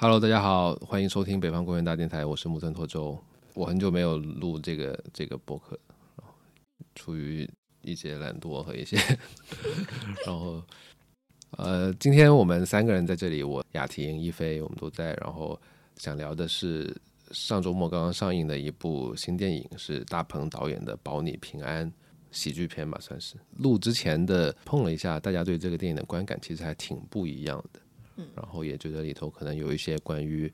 Hello，大家好，欢迎收听北方公园大电台，我是木村拓周。我很久没有录这个这个播客，出于一些懒惰和一些，然后呃，今天我们三个人在这里，我雅婷、一菲，我们都在，然后想聊的是上周末刚刚上映的一部新电影，是大鹏导演的《保你平安》喜剧片吧，算是。录之前的碰了一下，大家对这个电影的观感其实还挺不一样的。然后也觉得里头可能有一些关于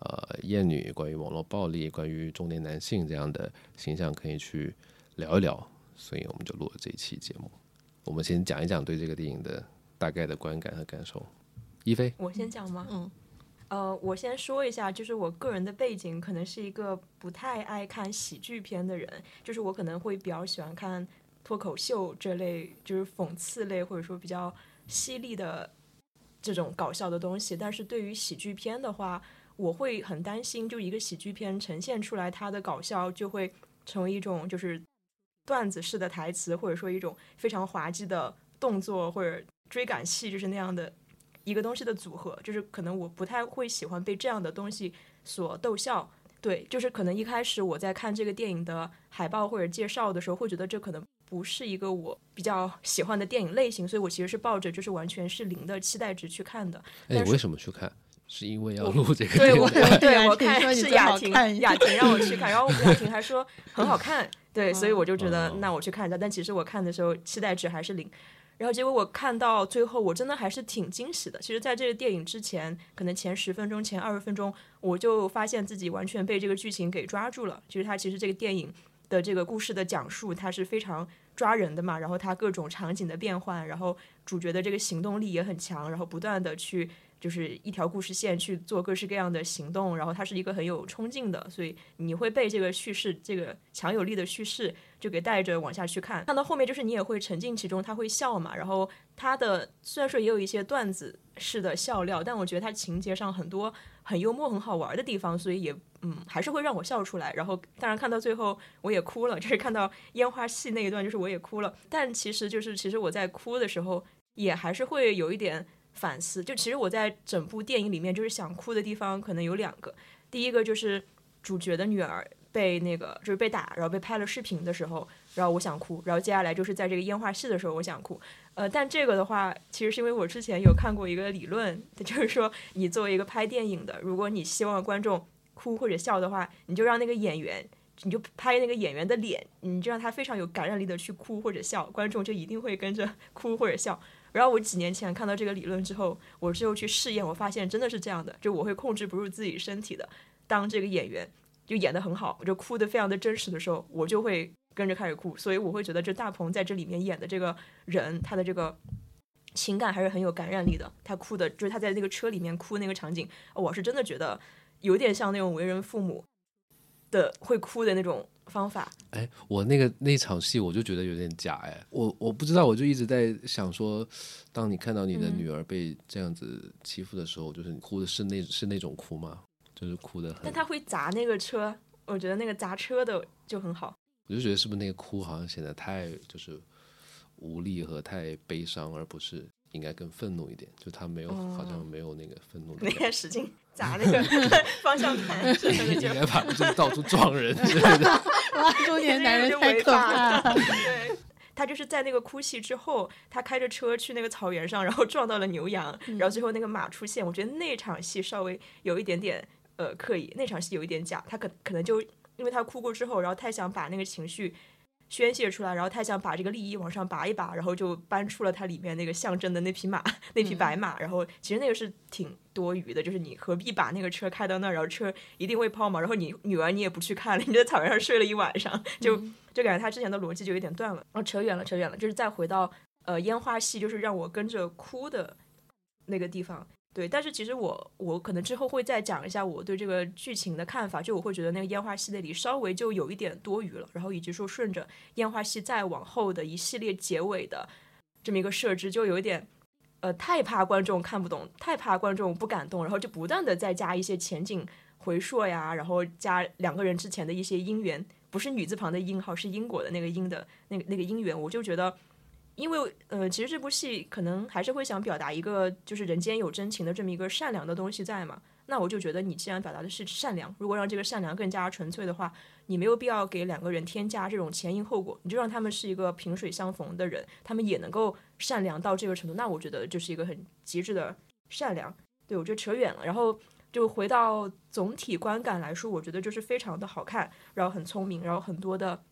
呃厌女、关于网络暴力、关于中年男性这样的形象可以去聊一聊，所以我们就录了这一期节目。我们先讲一讲对这个电影的大概的观感和感受。一菲，我先讲吗？嗯，呃，我先说一下，就是我个人的背景可能是一个不太爱看喜剧片的人，就是我可能会比较喜欢看脱口秀这类，就是讽刺类或者说比较犀利的。这种搞笑的东西，但是对于喜剧片的话，我会很担心，就一个喜剧片呈现出来，它的搞笑就会成为一种就是段子式的台词，或者说一种非常滑稽的动作或者追赶戏，就是那样的一个东西的组合，就是可能我不太会喜欢被这样的东西所逗笑。对，就是可能一开始我在看这个电影的海报或者介绍的时候，会觉得这可能。不是一个我比较喜欢的电影类型，所以我其实是抱着就是完全是零的期待值去看的。哎，为什么去看？是因为要录这个？对，我对我看是雅婷，雅婷让我去看，然后雅婷还说 很好看，对，所以我就觉得那我去看一下。但其实我看的时候期待值还是零，然后结果我看到最后，我真的还是挺惊喜的。其实，在这个电影之前，可能前十分钟、前二十分钟，我就发现自己完全被这个剧情给抓住了。就是它其实这个电影。的这个故事的讲述，它是非常抓人的嘛，然后它各种场景的变换，然后主角的这个行动力也很强，然后不断的去就是一条故事线去做各式各样的行动，然后它是一个很有冲劲的，所以你会被这个叙事这个强有力的叙事就给带着往下去看，看到后面就是你也会沉浸其中，他会笑嘛，然后他的虽然说也有一些段子式的笑料，但我觉得他情节上很多很幽默很好玩的地方，所以也。嗯，还是会让我笑出来。然后，当然看到最后我也哭了，就是看到烟花戏那一段，就是我也哭了。但其实就是，其实我在哭的时候，也还是会有一点反思。就其实我在整部电影里面，就是想哭的地方可能有两个。第一个就是主角的女儿被那个就是被打，然后被拍了视频的时候，然后我想哭。然后接下来就是在这个烟花戏的时候，我想哭。呃，但这个的话，其实是因为我之前有看过一个理论，就是说你作为一个拍电影的，如果你希望观众。哭或者笑的话，你就让那个演员，你就拍那个演员的脸，你就让他非常有感染力的去哭或者笑，观众就一定会跟着 哭或者笑。然后我几年前看到这个理论之后，我之后去试验，我发现真的是这样的，就我会控制不住自己身体的。当这个演员就演得很好，我就哭得非常的真实的时候，我就会跟着开始哭。所以我会觉得这大鹏在这里面演的这个人，他的这个情感还是很有感染力的。他哭的就是他在那个车里面哭那个场景，我是真的觉得。有点像那种为人父母的会哭的那种方法。哎，我那个那场戏我就觉得有点假哎，我我不知道，我就一直在想说，当你看到你的女儿被这样子欺负的时候，就是你哭的是那是那种哭吗？就是哭的。但他会砸那个车，我觉得那个砸车的就很好。我就觉得是不是那个哭好像显得太就是无力和太悲伤，而不是应该更愤怒一点？就他没有，好像没有那个愤怒。那个使劲。砸那个方向盘，应该把就是到处撞人之类的。哇，中年男人太可怕了。对，他就是在那个哭戏之后，他开着车去那个草原上，然后撞到了牛羊，然后最后那个马出现。我觉得那场戏稍微有一点点呃刻意，那场戏有一点假。他可可能就因为他哭过之后，然后太想把那个情绪。宣泄出来，然后太想把这个利益往上拔一拔，然后就搬出了它里面那个象征的那匹马，那匹白马。然后其实那个是挺多余的，就是你何必把那个车开到那儿，然后车一定会抛锚，然后你女儿你也不去看了，你在草原上睡了一晚上，就就感觉他之前的逻辑就有点断了。然后扯远了，扯远了，就是再回到呃烟花戏，就是让我跟着哭的那个地方。对，但是其实我我可能之后会再讲一下我对这个剧情的看法，就我会觉得那个烟花系列里稍微就有一点多余了，然后以及说顺着烟花戏再往后的一系列结尾的这么一个设置，就有一点呃太怕观众看不懂，太怕观众不感动，然后就不断的再加一些前景回溯呀，然后加两个人之前的一些姻缘，不是女字旁的因号，是因果的那个因的那个那个姻缘，我就觉得。因为呃，其实这部戏可能还是会想表达一个就是人间有真情的这么一个善良的东西在嘛，那我就觉得你既然表达的是善良，如果让这个善良更加纯粹的话，你没有必要给两个人添加这种前因后果，你就让他们是一个萍水相逢的人，他们也能够善良到这个程度，那我觉得就是一个很极致的善良。对我觉得扯远了，然后就回到总体观感来说，我觉得就是非常的好看，然后很聪明，然后很多的。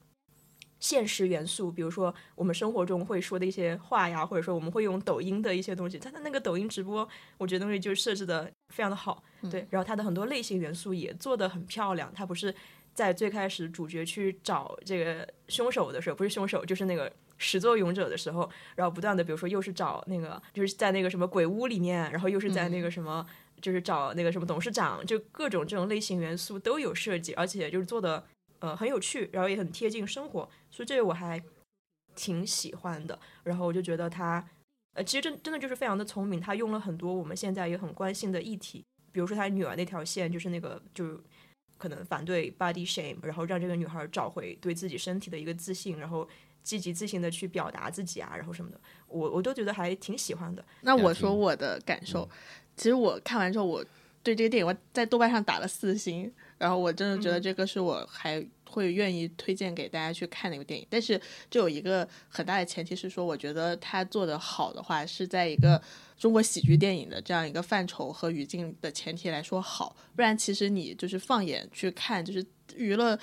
现实元素，比如说我们生活中会说的一些话呀，或者说我们会用抖音的一些东西，它的那个抖音直播，我觉得东西就设置的非常的好，对。然后它的很多类型元素也做的很漂亮。它不是在最开始主角去找这个凶手的时候，不是凶手，就是那个始作俑者的时候，然后不断的，比如说又是找那个，就是在那个什么鬼屋里面，然后又是在那个什么，就是找那个什么董事长，就各种这种类型元素都有设计，而且就是做的。呃，很有趣，然后也很贴近生活，所以这个我还挺喜欢的。然后我就觉得他，呃，其实真真的就是非常的聪明，他用了很多我们现在也很关心的议题，比如说他女儿那条线，就是那个就可能反对 body shame，然后让这个女孩找回对自己身体的一个自信，然后积极自信的去表达自己啊，然后什么的，我我都觉得还挺喜欢的。那我说我的感受，其实我看完之后，我对这个电影我在豆瓣上打了四星。然后我真的觉得这个是我还会愿意推荐给大家去看的一个电影，但是这有一个很大的前提是说，我觉得他做的好的话是在一个中国喜剧电影的这样一个范畴和语境的前提来说好，不然其实你就是放眼去看，就是娱乐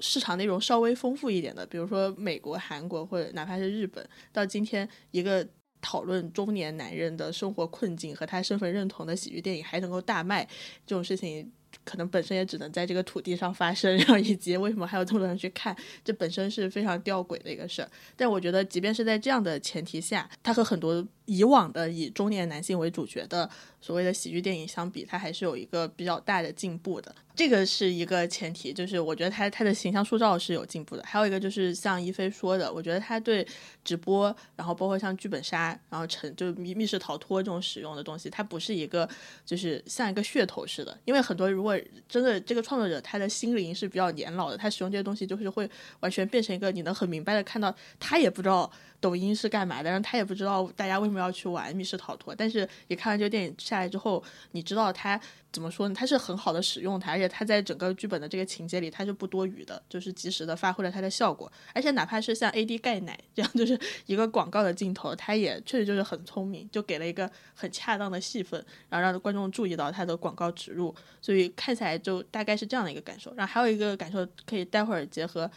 市场内容稍微丰富一点的，比如说美国、韩国或者哪怕是日本，到今天一个讨论中年男人的生活困境和他身份认同的喜剧电影还能够大卖，这种事情。可能本身也只能在这个土地上发生，然后以及为什么还有这么多人去看，这本身是非常吊诡的一个事儿。但我觉得，即便是在这样的前提下，他和很多以往的以中年男性为主角的所谓的喜剧电影相比，它还是有一个比较大的进步的。这个是一个前提，就是我觉得他他的形象塑造是有进步的。还有一个就是像一菲说的，我觉得他对直播，然后包括像剧本杀，然后成就密密室逃脱这种使用的东西，它不是一个就是像一个噱头似的。因为很多如果真的这个创作者他的心灵是比较年老的，他使用这些东西就是会完全变成一个你能很明白的看到，他也不知道抖音是干嘛的，然后他也不知道大家为什么要去玩密室逃脱。但是你看完这个电影下来之后，你知道他。怎么说呢？它是很好的使用它，而且它在整个剧本的这个情节里，它是不多余的，就是及时的发挥了它的效果。而且哪怕是像 A D 钙奶这样，就是一个广告的镜头，它也确实就是很聪明，就给了一个很恰当的戏份，然后让观众注意到它的广告植入。所以看起来就大概是这样的一个感受。然后还有一个感受，可以待会儿结合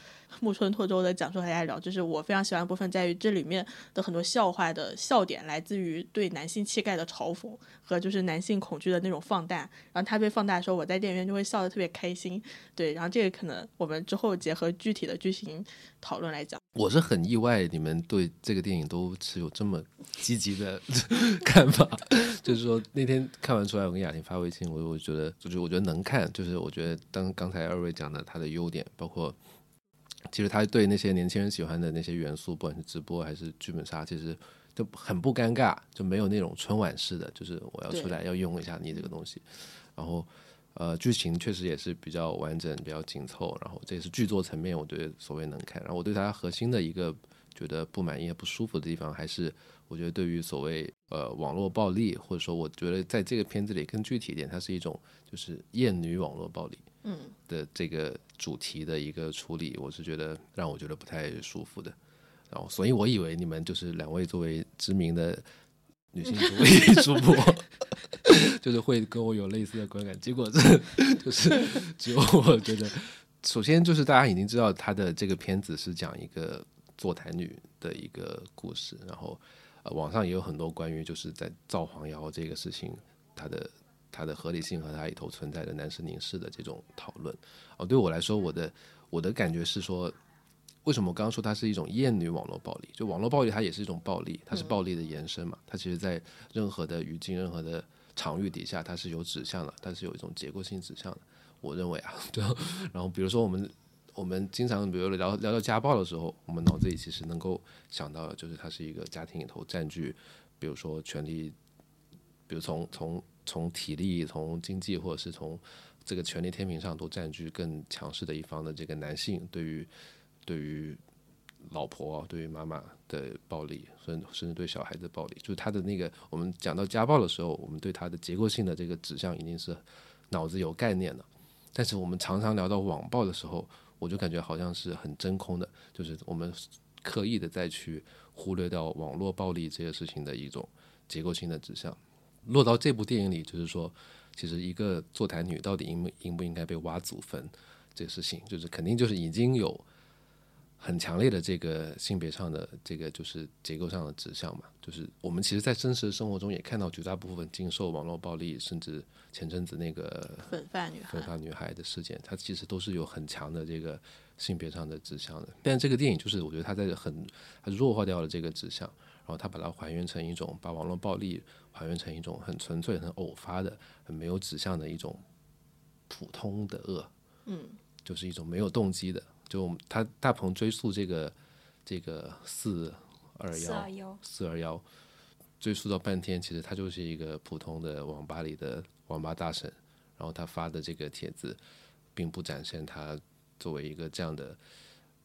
木村拓周的讲述和大家聊，就是我非常喜欢的部分在于这里面的很多笑话的笑点来自于对男性气概的嘲讽和就是男性恐惧的那种放大。然后它被放大的时候，我在电影院就会笑得特别开心。对，然后这个可能我们之后结合具体的剧情讨论来讲。我是很意外，你们对这个电影都持有这么积极的 看法。就是说那天看完出来，我跟雅婷发微信，我我觉得就是我觉得能看，就是我觉得当刚才二位讲的它的优点，包括其实他对那些年轻人喜欢的那些元素，不管是直播还是剧本杀，其实。就很不尴尬，就没有那种春晚式的，就是我要出来要用一下你这个东西，然后呃剧情确实也是比较完整、比较紧凑，然后这也是剧作层面我觉得所谓能看。然后我对它核心的一个觉得不满意、不舒服的地方，还是我觉得对于所谓呃网络暴力，或者说我觉得在这个片子里更具体一点，它是一种就是厌女网络暴力嗯的这个主题的一个处理，我是觉得让我觉得不太舒服的。然后，所以我以为你们就是两位作为知名的女性主 义主播，就是会跟我有类似的观感。结果这，就是只有我觉得，首先就是大家已经知道他的这个片子是讲一个坐台女的一个故事，然后呃，网上也有很多关于就是在造黄谣这个事情，它的它的合理性和它里头存在的男士凝视的这种讨论。哦，对我来说，我的我的感觉是说。为什么我刚刚说它是一种厌女网络暴力？就网络暴力，它也是一种暴力，它是暴力的延伸嘛？它其实，在任何的语境、任何的场域底下，它是有指向的，它是有一种结构性指向的。我认为啊，对。然后，比如说我们我们经常比如聊聊到家暴的时候，我们脑子里其实能够想到的就是它是一个家庭里头占据，比如说权力，比如从从从体力、从经济，或者是从这个权力天平上都占据更强势的一方的这个男性对于。对于老婆对于妈妈的暴力，甚甚至对小孩的暴力，就是他的那个我们讲到家暴的时候，我们对他的结构性的这个指向已经是脑子有概念了。但是我们常常聊到网暴的时候，我就感觉好像是很真空的，就是我们刻意的再去忽略掉网络暴力这个事情的一种结构性的指向。落到这部电影里，就是说，其实一个坐台女到底应不应不应该被挖祖坟这个事情，就是肯定就是已经有。很强烈的这个性别上的这个就是结构上的指向嘛，就是我们其实，在真实的生活中也看到绝大部分经受网络暴力，甚至前阵子那个粉发女孩、粉发女孩的事件，它其实都是有很强的这个性别上的指向的。但这个电影就是，我觉得它在很它弱化掉了这个指向，然后它把它还原成一种把网络暴力还原成一种很纯粹、很偶发的、很没有指向的一种普通的恶，嗯，就是一种没有动机的。就他大鹏追溯这个这个四二幺四二幺，追溯到半天，其实他就是一个普通的网吧里的网吧大神。然后他发的这个帖子，并不展现他作为一个这样的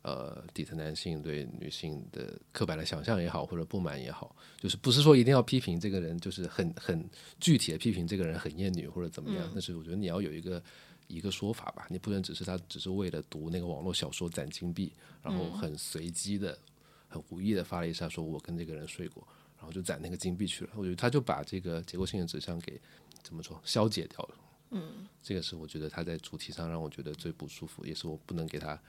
呃底层男性对女性的刻板的想象也好，或者不满也好，就是不是说一定要批评这个人，就是很很具体的批评这个人很厌女或者怎么样。但是我觉得你要有一个。一个说法吧，你不能只是他只是为了读那个网络小说攒金币，然后很随机的、很无意的发了一下，说我跟这个人睡过，然后就攒那个金币去了。我觉得他就把这个结构性的指向给怎么说消解掉了。嗯，这个是我觉得他在主题上让我觉得最不舒服，也是我不能给他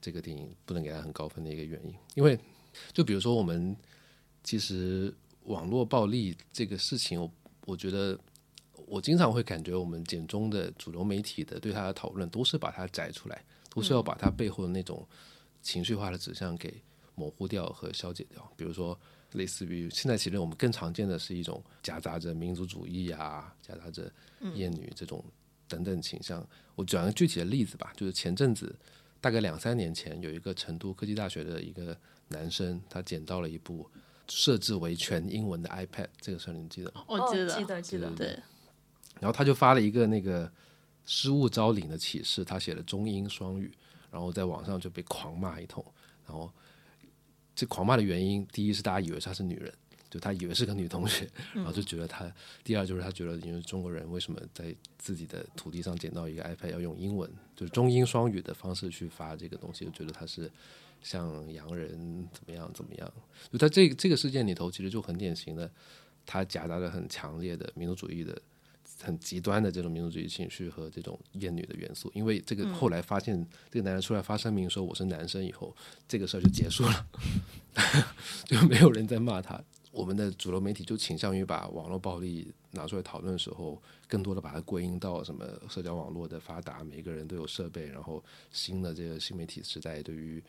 这个电影不能给他很高分的一个原因。因为就比如说我们其实网络暴力这个事情，我我觉得。我经常会感觉，我们简中的主流媒体的对他的讨论，都是把它摘出来，都是要把它背后的那种情绪化的指向给模糊掉和消解掉。比如说，类似于现在其实我们更常见的是一种夹杂着民族主义啊，夹杂着厌女这种等等倾向。我讲个具体的例子吧，就是前阵子大概两三年前，有一个成都科技大学的一个男生，他捡到了一部设置为全英文的 iPad，这个事儿你记得吗？我记得，记得，记得，对。然后他就发了一个那个失物招领的启事，他写的中英双语，然后在网上就被狂骂一通。然后这狂骂的原因，第一是大家以为她是女人，就他以为是个女同学，然后就觉得他；第二就是他觉得，因为中国人为什么在自己的土地上捡到一个 iPad 要用英文，就是中英双语的方式去发这个东西，就觉得他是像洋人怎么样怎么样。就在这这个事件里头，其实就很典型的，他夹杂着很强烈的民族主义的。很极端的这种民族主义情绪和这种厌女的元素，因为这个后来发现这个男人出来发声明说我是男生以后，这个事儿就结束了，就没有人在骂他。我们的主流媒体就倾向于把网络暴力拿出来讨论的时候，更多的把它归因到什么社交网络的发达，每个人都有设备，然后新的这个新媒体时代对于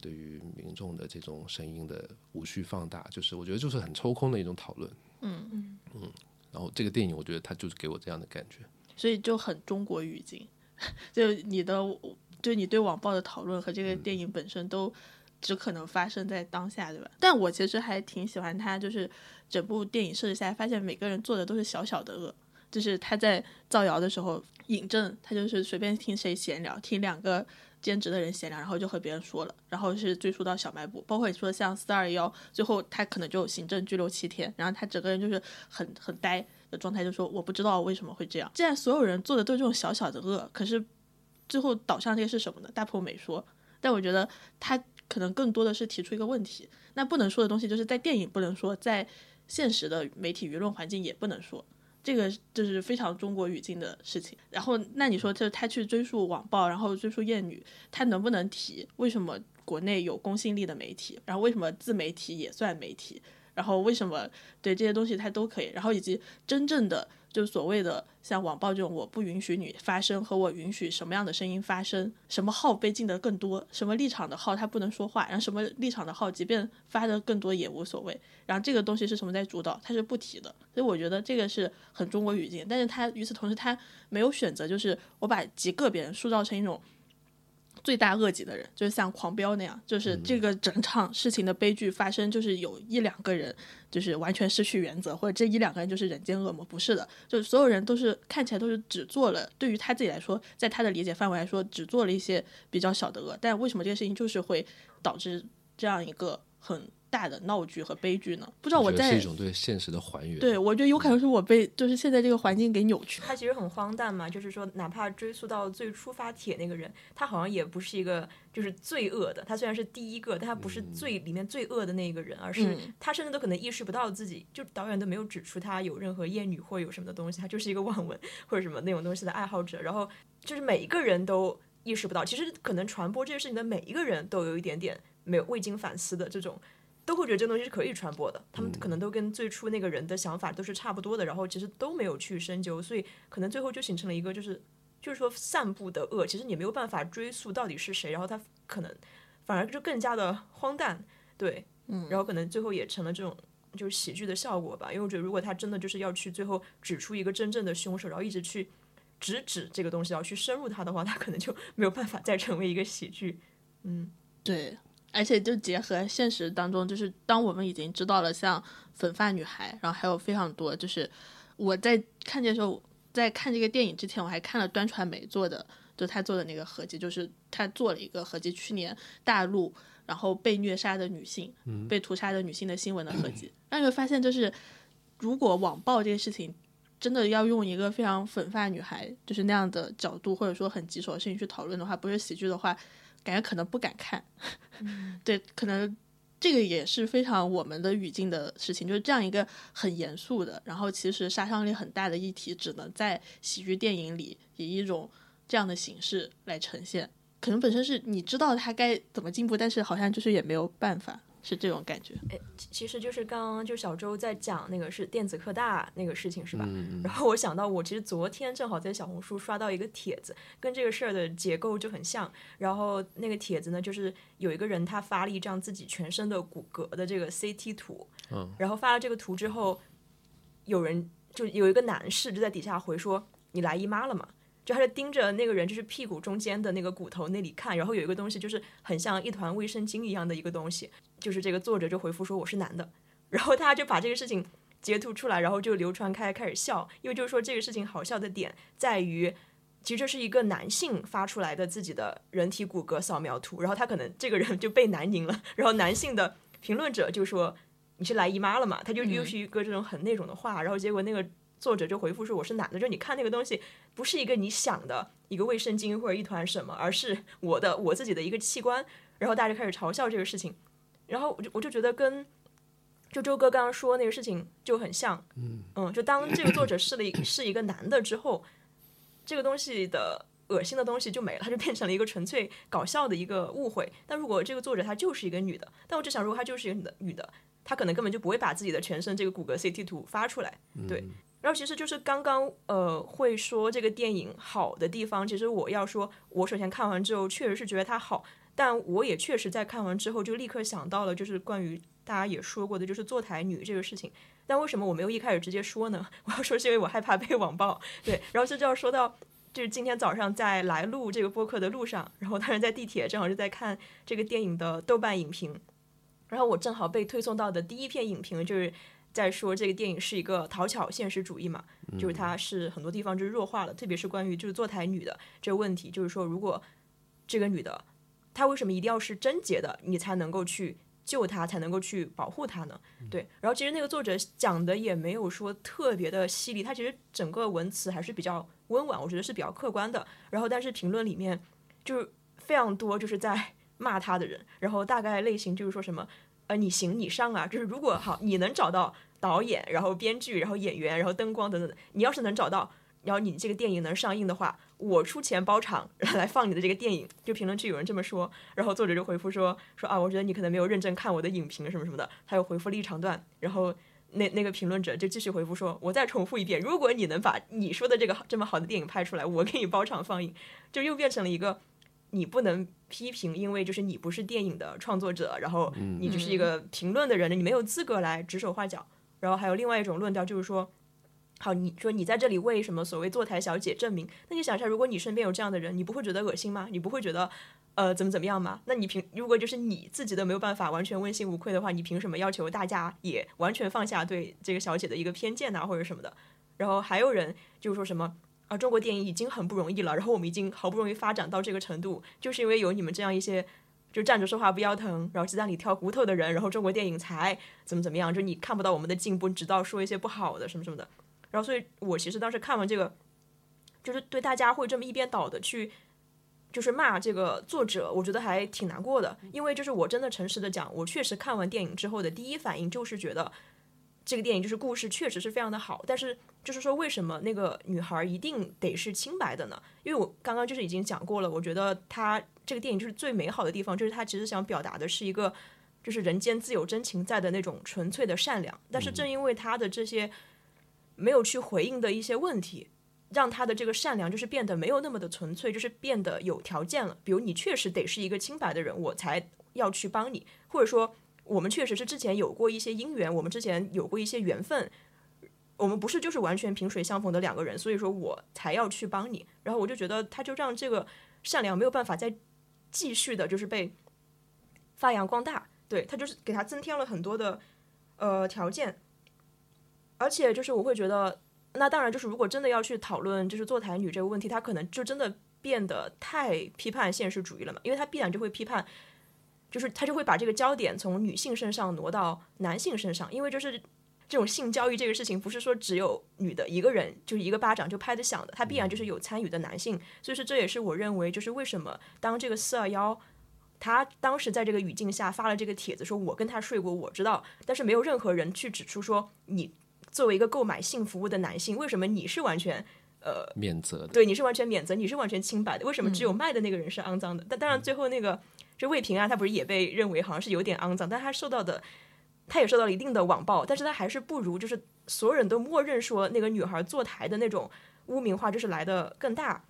对于民众的这种声音的无序放大，就是我觉得就是很抽空的一种讨论。嗯嗯嗯。然后这个电影，我觉得它就是给我这样的感觉，所以就很中国语境，就你的，就你对网暴的讨论和这个电影本身都只可能发生在当下，对吧？但我其实还挺喜欢他，就是整部电影设置下来，发现每个人做的都是小小的恶，就是他在造谣的时候，尹正他就是随便听谁闲聊，听两个。兼职的人闲聊，然后就和别人说了，然后是追溯到小卖部，包括你说像四二幺，最后他可能就行政拘留七天，然后他整个人就是很很呆的状态，就说我不知道为什么会这样。既然所有人做的都是这种小小的恶，可是最后导向这个是什么呢？大鹏没说，但我觉得他可能更多的是提出一个问题，那不能说的东西就是在电影不能说，在现实的媒体舆论环境也不能说。这个就是非常中国语境的事情。然后，那你说，就他去追溯网暴，然后追溯厌女，他能不能提为什么国内有公信力的媒体？然后为什么自媒体也算媒体？然后为什么对这些东西他都可以？然后以及真正的。就所谓的像网暴这种，我不允许你发声，和我允许什么样的声音发声，什么号被禁的更多，什么立场的号他不能说话，然后什么立场的号即便发的更多也无所谓。然后这个东西是什么在主导，他是不提的。所以我觉得这个是很中国语境，但是他与此同时他没有选择，就是我把极个别人塑造成一种。罪大恶极的人，就是像狂飙那样，就是这个整场事情的悲剧发生，就是有一两个人，就是完全失去原则，或者这一两个人就是人间恶魔，不是的，就是所有人都是看起来都是只做了，对于他自己来说，在他的理解范围来说，只做了一些比较小的恶，但为什么这个事情就是会导致这样一个很。大的闹剧和悲剧呢？不知道我在是一种对现实的还原。对，我觉得有可能是我被就是现在这个环境给扭曲。他其实很荒诞嘛，就是说，哪怕追溯到最初发帖那个人，他好像也不是一个就是罪恶的。他虽然是第一个，但他不是最里面最恶的那个人，而是他甚至都可能意识不到自己，就导演都没有指出他有任何厌女或有什么的东西，他就是一个网文或者什么那种东西的爱好者。然后就是每一个人都意识不到，其实可能传播这件事情的每一个人都有一点点没有未经反思的这种。都会觉得这个东西是可以传播的，他们可能都跟最初那个人的想法都是差不多的，然后其实都没有去深究，所以可能最后就形成了一个就是就是说散布的恶，其实你没有办法追溯到底是谁，然后他可能反而就更加的荒诞，对，嗯，然后可能最后也成了这种就是喜剧的效果吧，因为我觉得如果他真的就是要去最后指出一个真正的凶手，然后一直去直指这个东西，要去深入他的话，他可能就没有办法再成为一个喜剧，嗯，对。而且就结合现实当中，就是当我们已经知道了像粉发女孩，然后还有非常多，就是我在看见时候，在看这个电影之前，我还看了端传媒做的，就他做的那个合集，就是他做了一个合集，去年大陆然后被虐杀的女性，被屠杀的女性的新闻的合集，让你会发现，就是如果网暴这个事情真的要用一个非常粉发女孩就是那样的角度，或者说很棘手的事情去讨论的话，不是喜剧的话。感觉可能不敢看，对，可能这个也是非常我们的语境的事情，就是这样一个很严肃的，然后其实杀伤力很大的议题，只能在喜剧电影里以一种这样的形式来呈现。可能本身是你知道它该怎么进步，但是好像就是也没有办法。是这种感觉，哎，其实就是刚刚就小周在讲那个是电子科大那个事情是吧？然后我想到我其实昨天正好在小红书刷到一个帖子，跟这个事儿的结构就很像。然后那个帖子呢，就是有一个人他发了一张自己全身的骨骼的这个 CT 图，嗯，然后发了这个图之后，有人就有一个男士就在底下回说：“你来姨妈了吗？”就他就盯着那个人，就是屁股中间的那个骨头那里看，然后有一个东西，就是很像一团卫生巾一样的一个东西，就是这个作者就回复说我是男的，然后他就把这个事情截图出来，然后就流传开，开始笑，因为就是说这个事情好笑的点在于，其实这是一个男性发出来的自己的人体骨骼扫描图，然后他可能这个人就被男凝了，然后男性的评论者就说你是来姨妈了嘛，他就又是一个这种很那种的话，然后结果那个。作者就回复说：“我是男的，就你看那个东西，不是一个你想的一个卫生巾或者一团什么，而是我的我自己的一个器官。”然后大家就开始嘲笑这个事情，然后我就我就觉得跟就周哥刚刚说那个事情就很像，嗯嗯，就当这个作者是了一是一个男的之后，这个东西的恶心的东西就没了，它就变成了一个纯粹搞笑的一个误会。但如果这个作者他就是一个女的，但我只想，如果她就是一个女的，女的，她可能根本就不会把自己的全身这个骨骼 CT 图发出来，对。然后其实就是刚刚呃会说这个电影好的地方，其实我要说，我首先看完之后确实是觉得它好，但我也确实在看完之后就立刻想到了，就是关于大家也说过的，就是坐台女这个事情。但为什么我没有一开始直接说呢？我要说是因为我害怕被网暴。对，然后这就要说到，就是今天早上在来录这个播客的路上，然后当时在地铁正好是在看这个电影的豆瓣影评，然后我正好被推送到的第一篇影评就是。在说这个电影是一个讨巧现实主义嘛，就是它是很多地方就是弱化了，特别是关于就是坐台女的这个问题，就是说如果这个女的他为什么一定要是贞洁的，你才能够去救他，才能够去保护他呢？对，然后其实那个作者讲的也没有说特别的犀利，他其实整个文词还是比较温婉，我觉得是比较客观的。然后但是评论里面就是非常多就是在 骂他的人，然后大概类型就是说什么。呃，你行你上啊！就是如果好，你能找到导演，然后编剧，然后演员，然后灯光等等，你要是能找到，然后你这个电影能上映的话，我出钱包场来放你的这个电影。就评论区有人这么说，然后作者就回复说说啊，我觉得你可能没有认真看我的影评什么什么的。他又回复了一长段，然后那那个评论者就继续回复说，我再重复一遍，如果你能把你说的这个这么好的电影拍出来，我给你包场放映。就又变成了一个。你不能批评，因为就是你不是电影的创作者，然后你就是一个评论的人，你没有资格来指手画脚。然后还有另外一种论调，就是说，好，你说你在这里为什么所谓坐台小姐证明？那你想一下，如果你身边有这样的人，你不会觉得恶心吗？你不会觉得呃怎么怎么样吗？那你凭如果就是你自己都没有办法完全问心无愧的话，你凭什么要求大家也完全放下对这个小姐的一个偏见呐，或者什么的？然后还有人就是说什么？啊，中国电影已经很不容易了，然后我们已经好不容易发展到这个程度，就是因为有你们这样一些就站着说话不腰疼，然后鸡蛋里挑骨头的人，然后中国电影才怎么怎么样，就你看不到我们的进步，直到说一些不好的什么什么的。然后，所以我其实当时看完这个，就是对大家会这么一边倒的去，就是骂这个作者，我觉得还挺难过的。因为就是我真的诚实的讲，我确实看完电影之后的第一反应就是觉得这个电影就是故事确实是非常的好，但是就是说为什么那个女孩一定得是清白的呢？因为我刚刚就是已经讲过了，我觉得她。这个电影就是最美好的地方，就是她其实想表达的是一个，就是人间自有真情在的那种纯粹的善良。但是正因为她的这些没有去回应的一些问题，让他的这个善良就是变得没有那么的纯粹，就是变得有条件了。比如你确实得是一个清白的人，我才要去帮你；或者说我们确实是之前有过一些姻缘，我们之前有过一些缘分，我们不是就是完全萍水相逢的两个人，所以说我才要去帮你。然后我就觉得他就让这个善良没有办法再。继续的，就是被发扬光大，对他就是给他增添了很多的呃条件，而且就是我会觉得，那当然就是如果真的要去讨论就是坐台女这个问题，他可能就真的变得太批判现实主义了嘛，因为他必然就会批判，就是他就会把这个焦点从女性身上挪到男性身上，因为就是这种性教育这个事情，不是说只有女的一个人就是一个巴掌就拍得响的，他必然就是有参与的男性，所以说这也是我认为就是为什么当这个四二幺他当时在这个语境下发了这个帖子，说我跟他睡过，我知道，但是没有任何人去指出说你作为一个购买性服务的男性，为什么你是完全呃免责的？对，你是完全免责，你是完全清白的，为什么只有卖的那个人是肮脏的？但当然最后那个就魏平安，他不是也被认为好像是有点肮脏，但他受到的他也受到了一定的网暴，但是他还是不如就是所有人都默认说那个女孩坐台的那种污名化就是来的更大。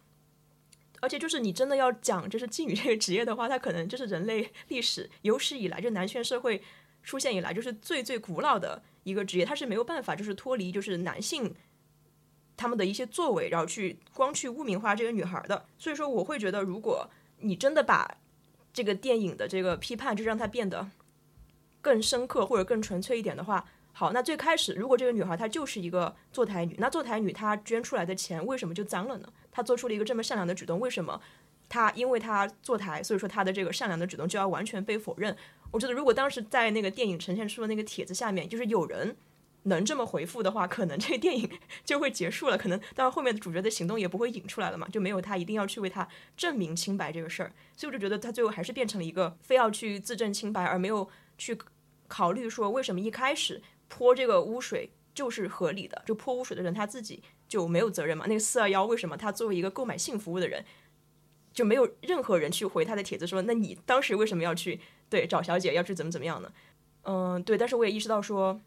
而且就是你真的要讲，就是妓女这个职业的话，它可能就是人类历史有史以来，就男权社会出现以来，就是最最古老的一个职业，它是没有办法就是脱离就是男性他们的一些作为，然后去光去污名化这个女孩的。所以说，我会觉得，如果你真的把这个电影的这个批判，就让它变得更深刻或者更纯粹一点的话，好，那最开始如果这个女孩她就是一个坐台女，那坐台女她捐出来的钱为什么就脏了呢？她做出了一个这么善良的举动，为什么他因为他坐台，所以说他的这个善良的举动就要完全被否认？我觉得如果当时在那个电影呈现出的那个帖子下面，就是有人能这么回复的话，可能这个电影 就会结束了。可能当然后面的主角的行动也不会引出来了嘛，就没有他一定要去为他证明清白这个事儿。所以我就觉得他最后还是变成了一个非要去自证清白，而没有去考虑说为什么一开始泼这个污水就是合理的，就泼污水的人他自己。就没有责任嘛？那个四二幺为什么他作为一个购买性服务的人，就没有任何人去回他的帖子说，那你当时为什么要去对找小姐要去怎么怎么样呢？嗯，对。但是我也意识到说，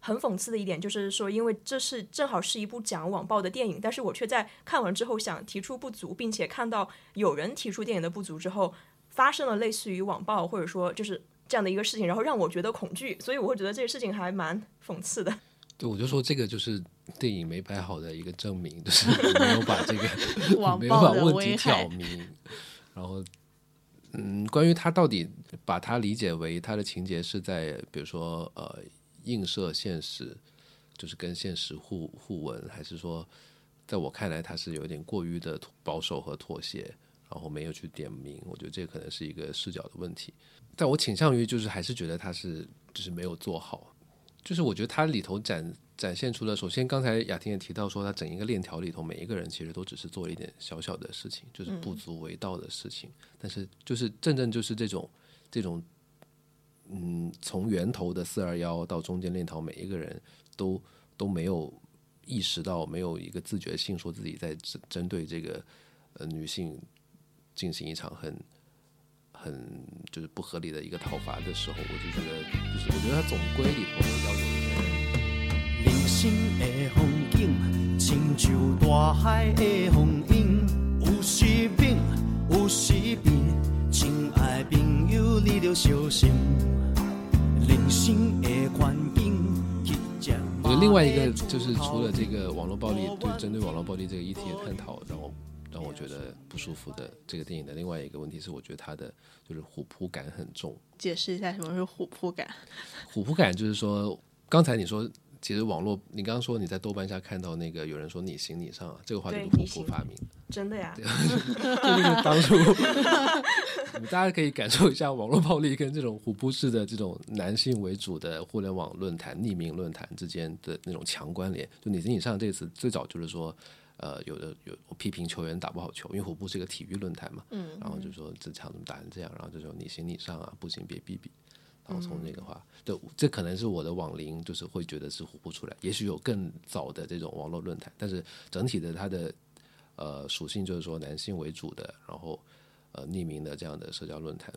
很讽刺的一点就是说，因为这是正好是一部讲网暴的电影，但是我却在看完之后想提出不足，并且看到有人提出电影的不足之后，发生了类似于网暴或者说就是这样的一个事情，然后让我觉得恐惧，所以我会觉得这个事情还蛮讽刺的。对，我就说这个就是电影没拍好的一个证明，就是没有把这个 没有把问题挑明。然后，嗯，关于他到底把它理解为他的情节是在，比如说呃映射现实，就是跟现实互互文，还是说，在我看来他是有点过于的保守和妥协，然后没有去点名。我觉得这可能是一个视角的问题。但我倾向于就是还是觉得他是就是没有做好。就是我觉得它里头展展现出了，首先刚才雅婷也提到说，他整一个链条里头每一个人其实都只是做了一点小小的事情，就是不足为道的事情。但是就是正正就是这种这种，嗯，从源头的四二幺到中间链条，每一个人都都没有意识到，没有一个自觉性，说自己在针针对这个呃女性进行一场很。很就是不合理的一个讨伐的时候，我就觉得，就是我觉得他总归里头要有一些。人生的风景，亲像大海的风涌，有时平，有时变。亲爱朋友，你着小心。人生的环境，我觉得另外一个就是除了这个网络暴力，对针对网络暴力这个议题的探讨，让我。让我觉得不舒服的这个电影的另外一个问题是，我觉得它的就是虎扑感很重。解释一下什么是虎扑感？虎扑感就是说，刚才你说，其实网络，你刚刚说你在豆瓣下看到那个有人说你行你上啊，这个话就是虎扑发明的。真的呀，就那个当初，大家可以感受一下网络暴力跟这种虎扑式的这种男性为主的互联网论坛、匿名论坛之间的那种强关联。就你你上这次最早就是说，呃，有的有批评球员打不好球，因为虎扑是一个体育论坛嘛，嗯，然后就说这场怎么打成这样，然后就说你行你上啊，不行别逼逼。然后从那个话，对，这可能是我的网龄，就是会觉得是活不出来，也许有更早的这种网络论坛，但是整体的它的。呃，属性就是说男性为主的，然后呃匿名的这样的社交论坛，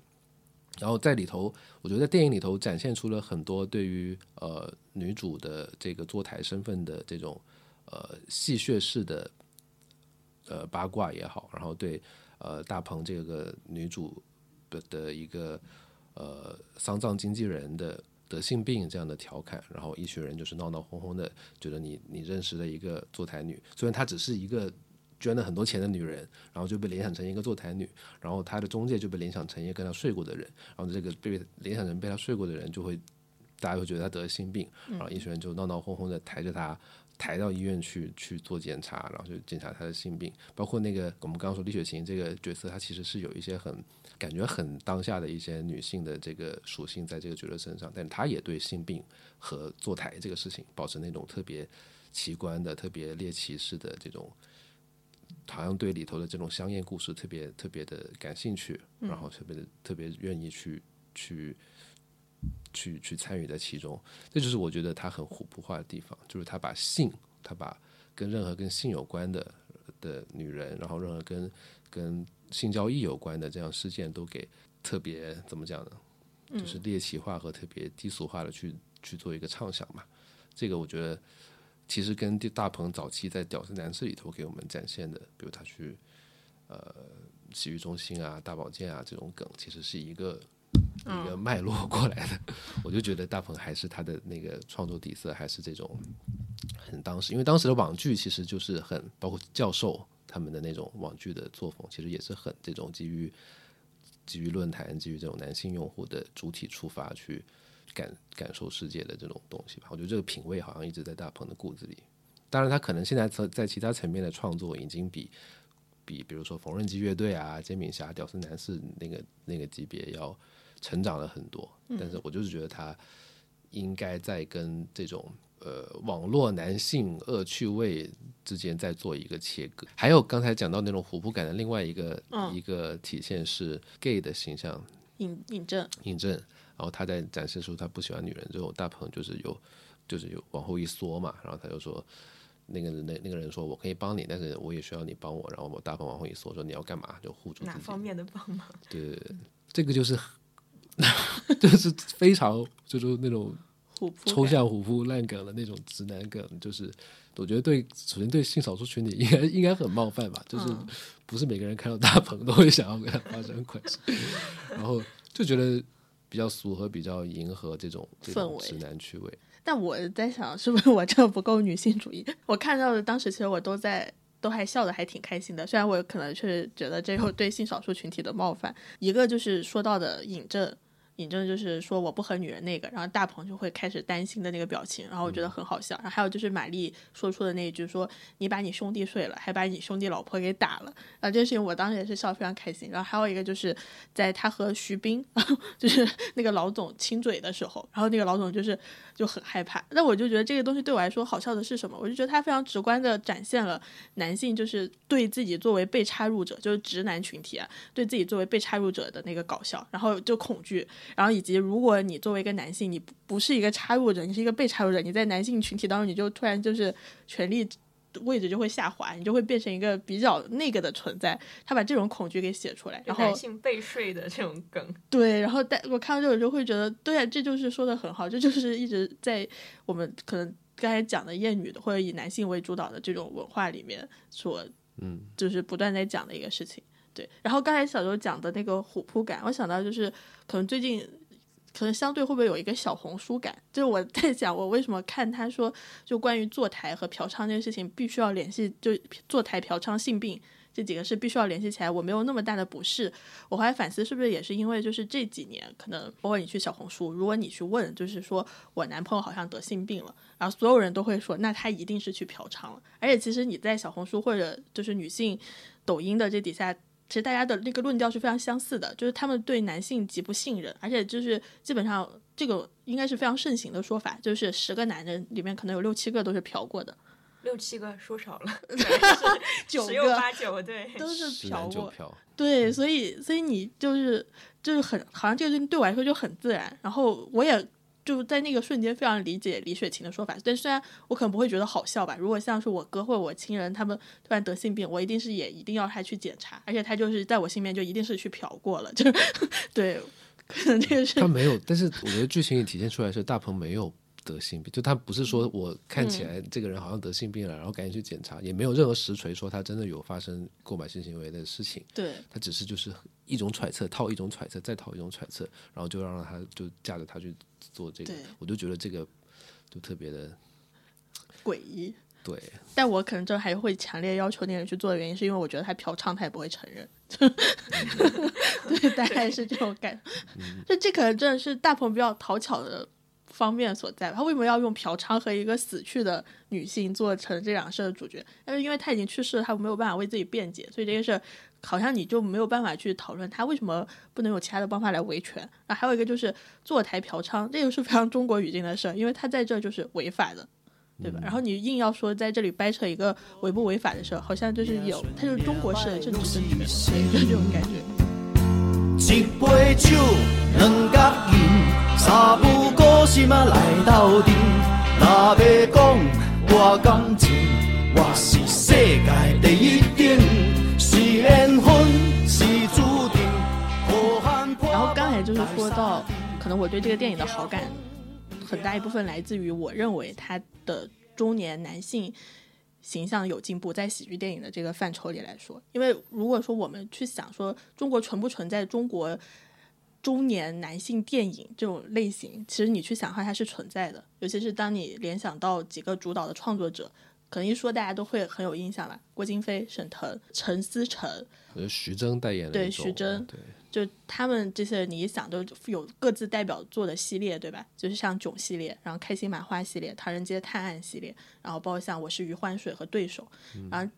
然后在里头，我觉得电影里头展现出了很多对于呃女主的这个坐台身份的这种呃戏谑式的呃八卦也好，然后对呃大鹏这个女主的的一个呃丧葬经纪人的得性病这样的调侃，然后一群人就是闹闹哄哄的，觉得你你认识了一个坐台女，虽然她只是一个。捐了很多钱的女人，然后就被联想成一个坐台女，然后她的中介就被联想成一个跟她睡过的人，然后这个被联想成被她睡过的人，就会大家会觉得她得了心病，然后一群人就闹闹哄哄的抬着她抬到医院去去做检查，然后就检查她的性病，包括那个我们刚刚说李雪琴这个角色，她其实是有一些很感觉很当下的一些女性的这个属性在这个角色身上，但她也对性病和坐台这个事情保持那种特别奇观的、特别猎奇式的这种。好像对里头的这种香艳故事特别特别的感兴趣，然后特别特别愿意去去去去参与在其中。这就是我觉得他很虎扑化的地方，就是他把性，他把跟任何跟性有关的的女人，然后任何跟跟性交易有关的这样事件，都给特别怎么讲呢？就是猎奇化和特别低俗化的去去做一个畅想嘛。这个我觉得。其实跟大鹏早期在《屌丝男士》里头给我们展现的，比如他去呃洗浴中心啊、大保健啊这种梗，其实是一个一个脉络 过来的。我就觉得大鹏还是他的那个创作底色还是这种很当时，因为当时的网剧其实就是很包括教授他们的那种网剧的作风，其实也是很这种基于基于论坛、基于这种男性用户的主体出发去。感感受世界的这种东西吧，我觉得这个品味好像一直在大鹏的骨子里。当然，他可能现在在在其他层面的创作已经比比，比如说缝纫机乐队啊、煎饼侠、屌丝男士那个那个级别要成长了很多。但是我就是觉得他应该在跟这种呃网络男性恶趣味之间再做一个切割。还有刚才讲到那种虎扑感的另外一个一个体现是 gay 的形象，尹尹正，尹正。然后他在展示出他不喜欢女人之后，大鹏就是有，就是有往后一缩嘛。然后他就说，那个那那个人说我可以帮你，但是我也需要你帮我。然后我大鹏往后一缩，说你要干嘛？就护住哪方面的帮忙？对对对，这个就是，就是非常就是那种抽象虎扑烂梗的那种直男梗，就是我觉得对首先对性少数群体应该应该很冒犯吧，就是不是每个人看到大鹏都会想要跟他发生关系，然后就觉得。比较俗和比较迎合这种氛围直男趣味，但我在想，是不是我这不够女性主义？我看到的当时其实我都在都还笑的还挺开心的，虽然我可能确实觉得这有对性少数群体的冒犯。一个就是说到的尹正。尹正就是说我不和女人那个，然后大鹏就会开始担心的那个表情，然后我觉得很好笑。然后还有就是玛丽说出的那一句说你把你兄弟睡了，还把你兄弟老婆给打了，然后这件事情我当时也是笑得非常开心。然后还有一个就是在他和徐斌，就是那个老总亲嘴的时候，然后那个老总就是就很害怕。那我就觉得这个东西对我来说好笑的是什么？我就觉得他非常直观的展现了男性就是对自己作为被插入者，就是直男群体啊，对自己作为被插入者的那个搞笑，然后就恐惧。然后以及，如果你作为一个男性，你不不是一个插入者，你是一个被插入者，你在男性群体当中，你就突然就是权力位置就会下滑，你就会变成一个比较那个的存在。他把这种恐惧给写出来，然后男性被睡的这种梗，对，然后但我看到这种就会觉得，对啊，这就是说的很好，这就是一直在我们可能刚才讲的厌女的或者以男性为主导的这种文化里面所，嗯，就是不断在讲的一个事情。对，然后刚才小周讲的那个虎扑感，我想到就是可能最近。可能相对会不会有一个小红书感？就是我在想，我为什么看他说，就关于坐台和嫖娼这件事情，必须要联系就坐台嫖娼性病这几个是必须要联系起来，我没有那么大的不适。我后来反思，是不是也是因为就是这几年，可能包括你去小红书，如果你去问，就是说我男朋友好像得性病了，然后所有人都会说，那他一定是去嫖娼了。而且其实你在小红书或者就是女性抖音的这底下，其实大家的那个论调是非常相似的，就是他们对男性极不信任，而且就是基本上这个应该是非常盛行的说法，就是十个男人里面可能有六七个都是嫖过的。六七个说少了，九个八九对都是嫖过，嫖。对，所以所以你就是就是很好像这个事情对我来说就很自然，然后我也就在那个瞬间非常理解李雪琴的说法，但虽然我可能不会觉得好笑吧，如果像是我哥或者我亲人他们突然得性病，我一定是也一定要他去检查，而且他就是在我心里面就一定是去嫖过了，就 对，可能这个是他没有，但是我觉得剧情里体现出来是大鹏没有。得性病，就他不是说我看起来这个人好像得性病了，然后赶紧去检查，也没有任何实锤说他真的有发生购买性行为的事情。对，他只是就是一种揣测，套一种揣测，再套一种揣测，然后就让他就架着他去做这个。我就觉得这个就特别的诡异。对，但我可能就还会强烈要求那个人去做的原因，是因为我觉得他嫖娼他也不会承认。对，大概是这种感。就这可能真的是大鹏比较讨巧的。方面所在，他为什么要用嫖娼和一个死去的女性做成这两事的主角？但是因为他已经去世了，他没有办法为自己辩解，所以这件事好像你就没有办法去讨论他为什么不能有其他的方法来维权。那还有一个就是坐台嫖娼，这个是非常中国语境的事，因为他在这就是违法的，对吧？然后你硬要说在这里掰扯一个违不违法的事，好像就是有，他就是中国式的政治正确，就这种感觉。一杯酒，两角银。三不来斗阵，若要讲我感情，我是世界第一等，是缘分是注定。然后刚才就是说到，可能我对这个电影的好感，很大一部分来自于我认为他的中年男性形象有进步，在喜剧电影的这个范畴里来说，因为如果说我们去想说中国存不存在中国。中年男性电影这种类型，其实你去想的话，它是存在的。尤其是当你联想到几个主导的创作者，可能一说大家都会很有印象吧。郭京飞、沈腾、陈思诚，徐峥代言的。对，徐峥，对，就他们这些人，你一想都有各自代表作的系列，对吧？就是像囧系列，然后开心麻花系列、唐人街探案系列，然后包括像我是余欢水和对手，然后。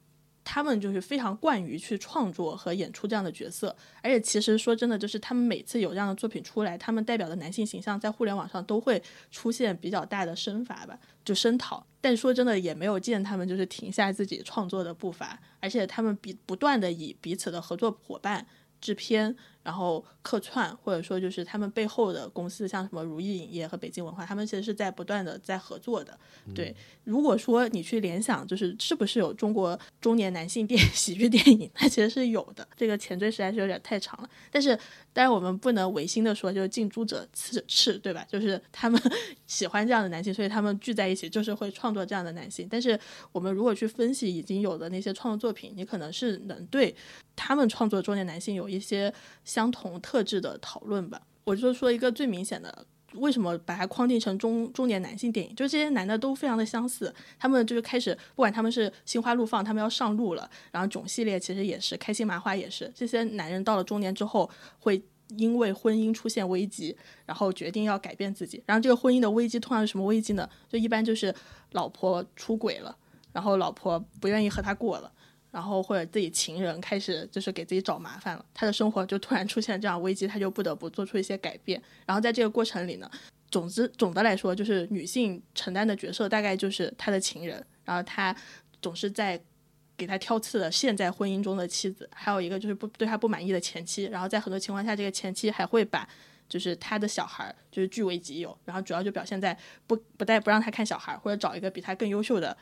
他们就是非常惯于去创作和演出这样的角色，而且其实说真的，就是他们每次有这样的作品出来，他们代表的男性形象在互联网上都会出现比较大的声伐吧，就声讨。但说真的，也没有见他们就是停下自己创作的步伐，而且他们比不断的以彼此的合作伙伴。制片，然后客串，或者说就是他们背后的公司，像什么如意影业和北京文化，他们其实是在不断的在合作的。对，如果说你去联想，就是是不是有中国中年男性电 喜剧电影，它其实是有的。这个前缀实在是有点太长了，但是。但是我们不能违心的说，就是近朱者赤，对吧？就是他们 喜欢这样的男性，所以他们聚在一起，就是会创作这样的男性。但是我们如果去分析已经有的那些创作作品，你可能是能对他们创作中年男性有一些相同特质的讨论吧。我就说一个最明显的。为什么把它框定成中中年男性电影？就这些男的都非常的相似，他们就是开始，不管他们是心花怒放，他们要上路了，然后囧系列其实也是，开心麻花也是，这些男人到了中年之后，会因为婚姻出现危机，然后决定要改变自己，然后这个婚姻的危机通常是什么危机呢？就一般就是老婆出轨了，然后老婆不愿意和他过了。然后或者自己情人开始就是给自己找麻烦了，他的生活就突然出现这样危机，他就不得不做出一些改变。然后在这个过程里呢，总之总的来说，就是女性承担的角色大概就是他的情人，然后他总是在给他挑刺的现在婚姻中的妻子，还有一个就是不对他不满意的前妻。然后在很多情况下，这个前妻还会把就是他的小孩就是据为己有，然后主要就表现在不不带不让他看小孩，或者找一个比他更优秀的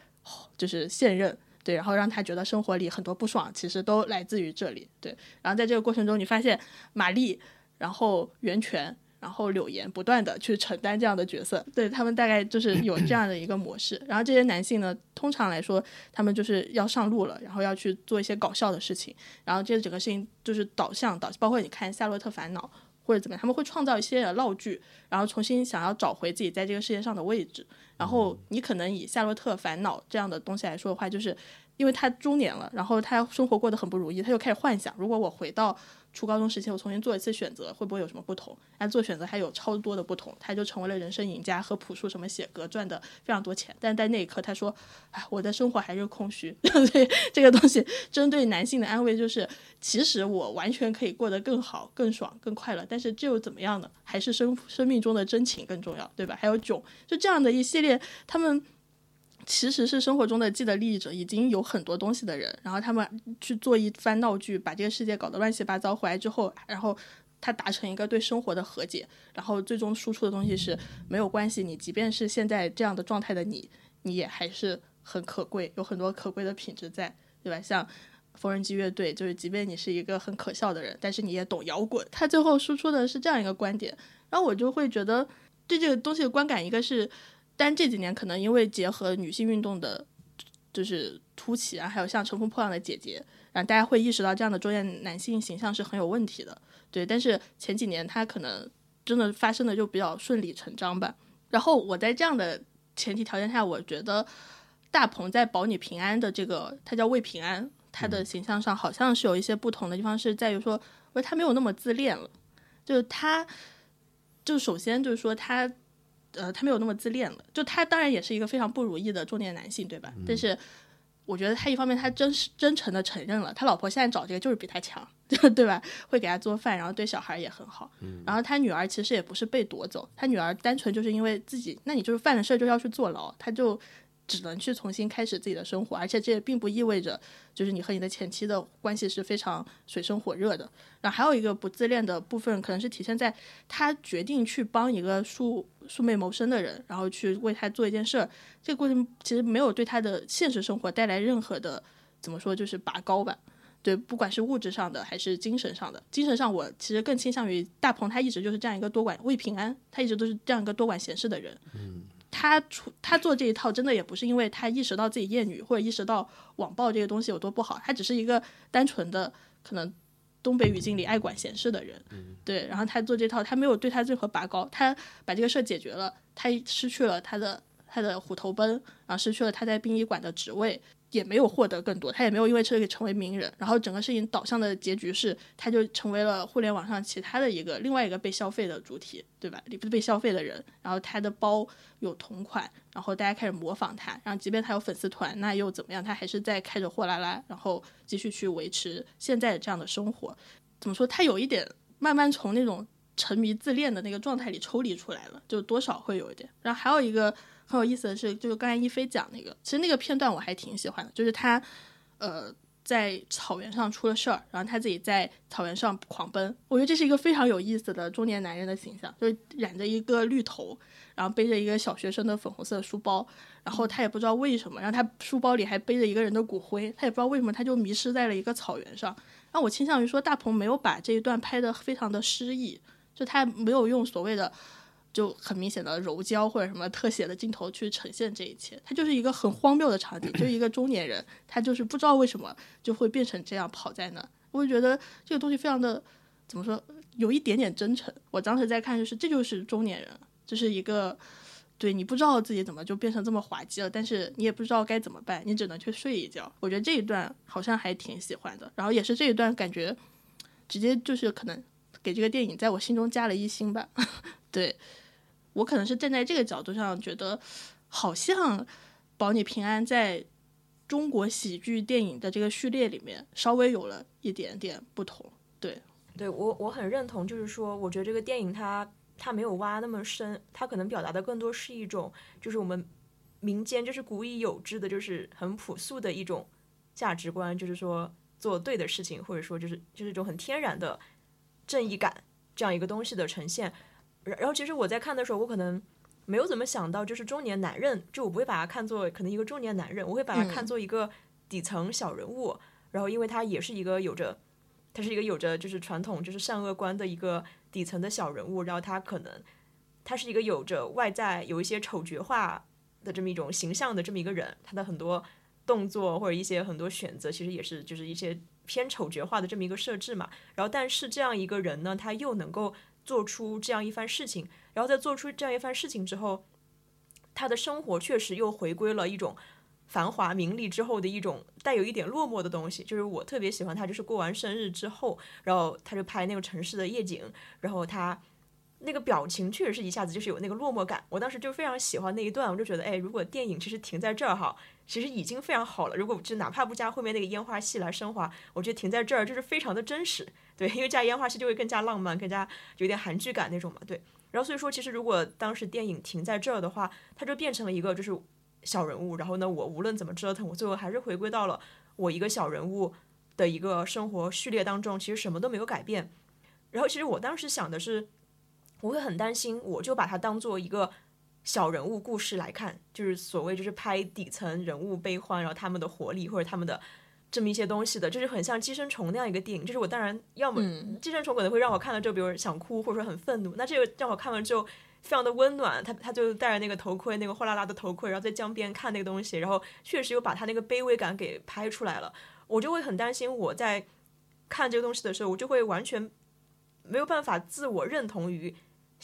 就是现任。对，然后让他觉得生活里很多不爽，其实都来自于这里。对，然后在这个过程中，你发现玛丽，然后袁泉，然后柳岩不断的去承担这样的角色，对他们大概就是有这样的一个模式。然后这些男性呢，通常来说，他们就是要上路了，然后要去做一些搞笑的事情，然后这整个事情就是导向导，包括你看《夏洛特烦恼》。或者怎么样，他们会创造一些闹剧，然后重新想要找回自己在这个世界上的位置。然后你可能以《夏洛特烦恼》这样的东西来说的话，就是因为他中年了，然后他生活过得很不如意，他就开始幻想，如果我回到。初高中时期，我重新做一次选择，会不会有什么不同？那做选择还有超多的不同，他就成为了人生赢家，和朴树什么写歌赚的非常多钱。但在那一刻，他说：“哎，我的生活还是空虚。”所以这个东西针对男性的安慰就是，其实我完全可以过得更好、更爽、更快乐。但是这又怎么样呢？还是生生命中的真情更重要，对吧？还有囧，就这样的一系列，他们。其实是生活中的既得利益者，已经有很多东西的人，然后他们去做一番闹剧，把这个世界搞得乱七八糟。回来之后，然后他达成一个对生活的和解，然后最终输出的东西是没有关系。你即便是现在这样的状态的你，你也还是很可贵，有很多可贵的品质在，对吧？像缝纫机乐队，就是即便你是一个很可笑的人，但是你也懂摇滚。他最后输出的是这样一个观点，然后我就会觉得对这个东西的观感，一个是。但这几年可能因为结合女性运动的，就是突起啊，还有像《乘风破浪的姐姐》，然后大家会意识到这样的中年男性形象是很有问题的。对，但是前几年他可能真的发生的就比较顺理成章吧。然后我在这样的前提条件下，我觉得大鹏在保你平安的这个，他叫魏平安，他的形象上好像是有一些不同的地方，是在于说，我他没有那么自恋了，就是他，就首先就是说他。呃，他没有那么自恋了。就他当然也是一个非常不如意的中年男性，对吧？但是我觉得他一方面他真实真诚的承认了，他老婆现在找这个就是比他强，对吧？会给他做饭，然后对小孩也很好。然后他女儿其实也不是被夺走，他女儿单纯就是因为自己，那你就是犯了事儿就要去坐牢，他就。只能去重新开始自己的生活，而且这也并不意味着就是你和你的前妻的关系是非常水深火热的。然后还有一个不自恋的部分，可能是体现在他决定去帮一个素素昧谋生的人，然后去为他做一件事儿。这个过程其实没有对他的现实生活带来任何的怎么说，就是拔高吧。对，不管是物质上的还是精神上的，精神上我其实更倾向于大鹏，他一直就是这样一个多管为平安，他一直都是这样一个多管闲事的人。嗯。他出他做这一套，真的也不是因为他意识到自己厌女，或者意识到网暴这个东西有多不好，他只是一个单纯的可能东北语境里爱管闲事的人，对。然后他做这套，他没有对他任何拔高，他把这个事儿解决了，他失去了他的他的虎头奔，然后失去了他在殡仪馆的职位。也没有获得更多，他也没有因为这个成为名人，然后整个事情导向的结局是，他就成为了互联网上其他的一个另外一个被消费的主体，对吧？你不是被消费的人，然后他的包有同款，然后大家开始模仿他，然后即便他有粉丝团，那又怎么样？他还是在开着货拉拉，然后继续去维持现在这样的生活。怎么说？他有一点慢慢从那种沉迷自恋的那个状态里抽离出来了，就多少会有一点。然后还有一个。很有意思的是，就是刚才一菲讲那个，其实那个片段我还挺喜欢的，就是他，呃，在草原上出了事儿，然后他自己在草原上狂奔。我觉得这是一个非常有意思的中年男人的形象，就是染着一个绿头，然后背着一个小学生的粉红色书包，然后他也不知道为什么，然后他书包里还背着一个人的骨灰，他也不知道为什么他就迷失在了一个草原上。那我倾向于说，大鹏没有把这一段拍的非常的诗意，就他没有用所谓的。就很明显的柔焦或者什么特写的镜头去呈现这一切，它就是一个很荒谬的场景，就一个中年人，他就是不知道为什么就会变成这样跑在那。我就觉得这个东西非常的怎么说，有一点点真诚。我当时在看，就是这就是中年人，就是一个对你不知道自己怎么就变成这么滑稽了，但是你也不知道该怎么办，你只能去睡一觉。我觉得这一段好像还挺喜欢的，然后也是这一段感觉直接就是可能给这个电影在我心中加了一星吧，对。我可能是站在这个角度上觉得，好像《保你平安》在中国喜剧电影的这个序列里面稍微有了一点点不同。对，对我我很认同，就是说，我觉得这个电影它它没有挖那么深，它可能表达的更多是一种，就是我们民间就是古已有之的，就是很朴素的一种价值观，就是说做对的事情，或者说就是就是一种很天然的正义感这样一个东西的呈现。然后其实我在看的时候，我可能没有怎么想到，就是中年男人，就我不会把他看作可能一个中年男人，我会把他看作一个底层小人物。然后因为他也是一个有着，他是一个有着就是传统就是善恶观的一个底层的小人物。然后他可能他是一个有着外在有一些丑角化的这么一种形象的这么一个人，他的很多动作或者一些很多选择，其实也是就是一些偏丑角化的这么一个设置嘛。然后但是这样一个人呢，他又能够。做出这样一番事情，然后在做出这样一番事情之后，他的生活确实又回归了一种繁华名利之后的一种带有一点落寞的东西，就是我特别喜欢他，就是过完生日之后，然后他就拍那个城市的夜景，然后他那个表情确实是一下子就是有那个落寞感。我当时就非常喜欢那一段，我就觉得，哎，如果电影其实停在这儿哈，其实已经非常好了。如果就哪怕不加后面那个烟花戏来升华，我觉得停在这儿就是非常的真实。对，因为加烟花戏就会更加浪漫，更加有点韩剧感那种嘛。对，然后所以说，其实如果当时电影停在这儿的话，它就变成了一个就是。小人物，然后呢，我无论怎么折腾，我最后还是回归到了我一个小人物的一个生活序列当中，其实什么都没有改变。然后，其实我当时想的是，我会很担心，我就把它当做一个小人物故事来看，就是所谓就是拍底层人物悲欢，然后他们的活力或者他们的这么一些东西的，就是很像寄生虫那样一个电影。就是我当然要么寄生虫可能会让我看了之后，比如想哭或者说很愤怒，那这个让我看完之后。非常的温暖，他他就戴着那个头盔，那个货拉拉的头盔，然后在江边看那个东西，然后确实又把他那个卑微感给拍出来了。我就会很担心，我在看这个东西的时候，我就会完全没有办法自我认同于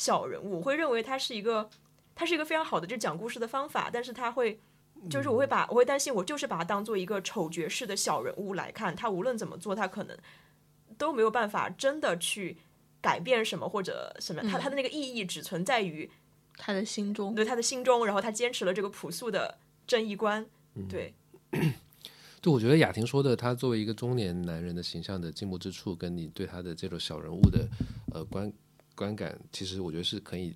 小人物，我会认为他是一个，他是一个非常好的就讲故事的方法，但是他会，就是我会把我会担心，我就是把他当做一个丑角式的小人物来看，他无论怎么做，他可能都没有办法真的去。改变什么或者什么？他他的那个意义只存在于他的心中，对他的心中。然后他坚持了这个朴素的正义观。对，对，我觉得雅婷说的，他作为一个中年男人的形象的进步之处，跟你对他的这种小人物的呃观观感，其实我觉得是可以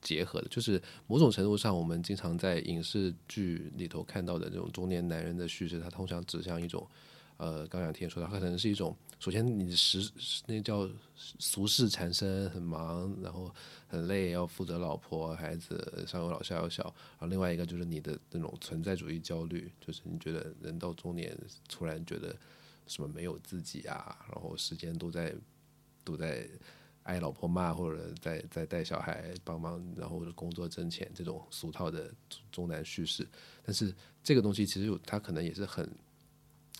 结合的。就是某种程度上，我们经常在影视剧里头看到的这种中年男人的叙事，它通常指向一种。呃，刚想听说的，他可能是一种，首先你时那叫俗世缠身，很忙，然后很累，要负责老婆孩子，上有老下有小。然后另外一个就是你的那种存在主义焦虑，就是你觉得人到中年突然觉得什么没有自己啊，然后时间都在都在挨老婆骂，或者在在带小孩帮忙，然后工作挣钱这种俗套的中男叙事。但是这个东西其实有，他可能也是很。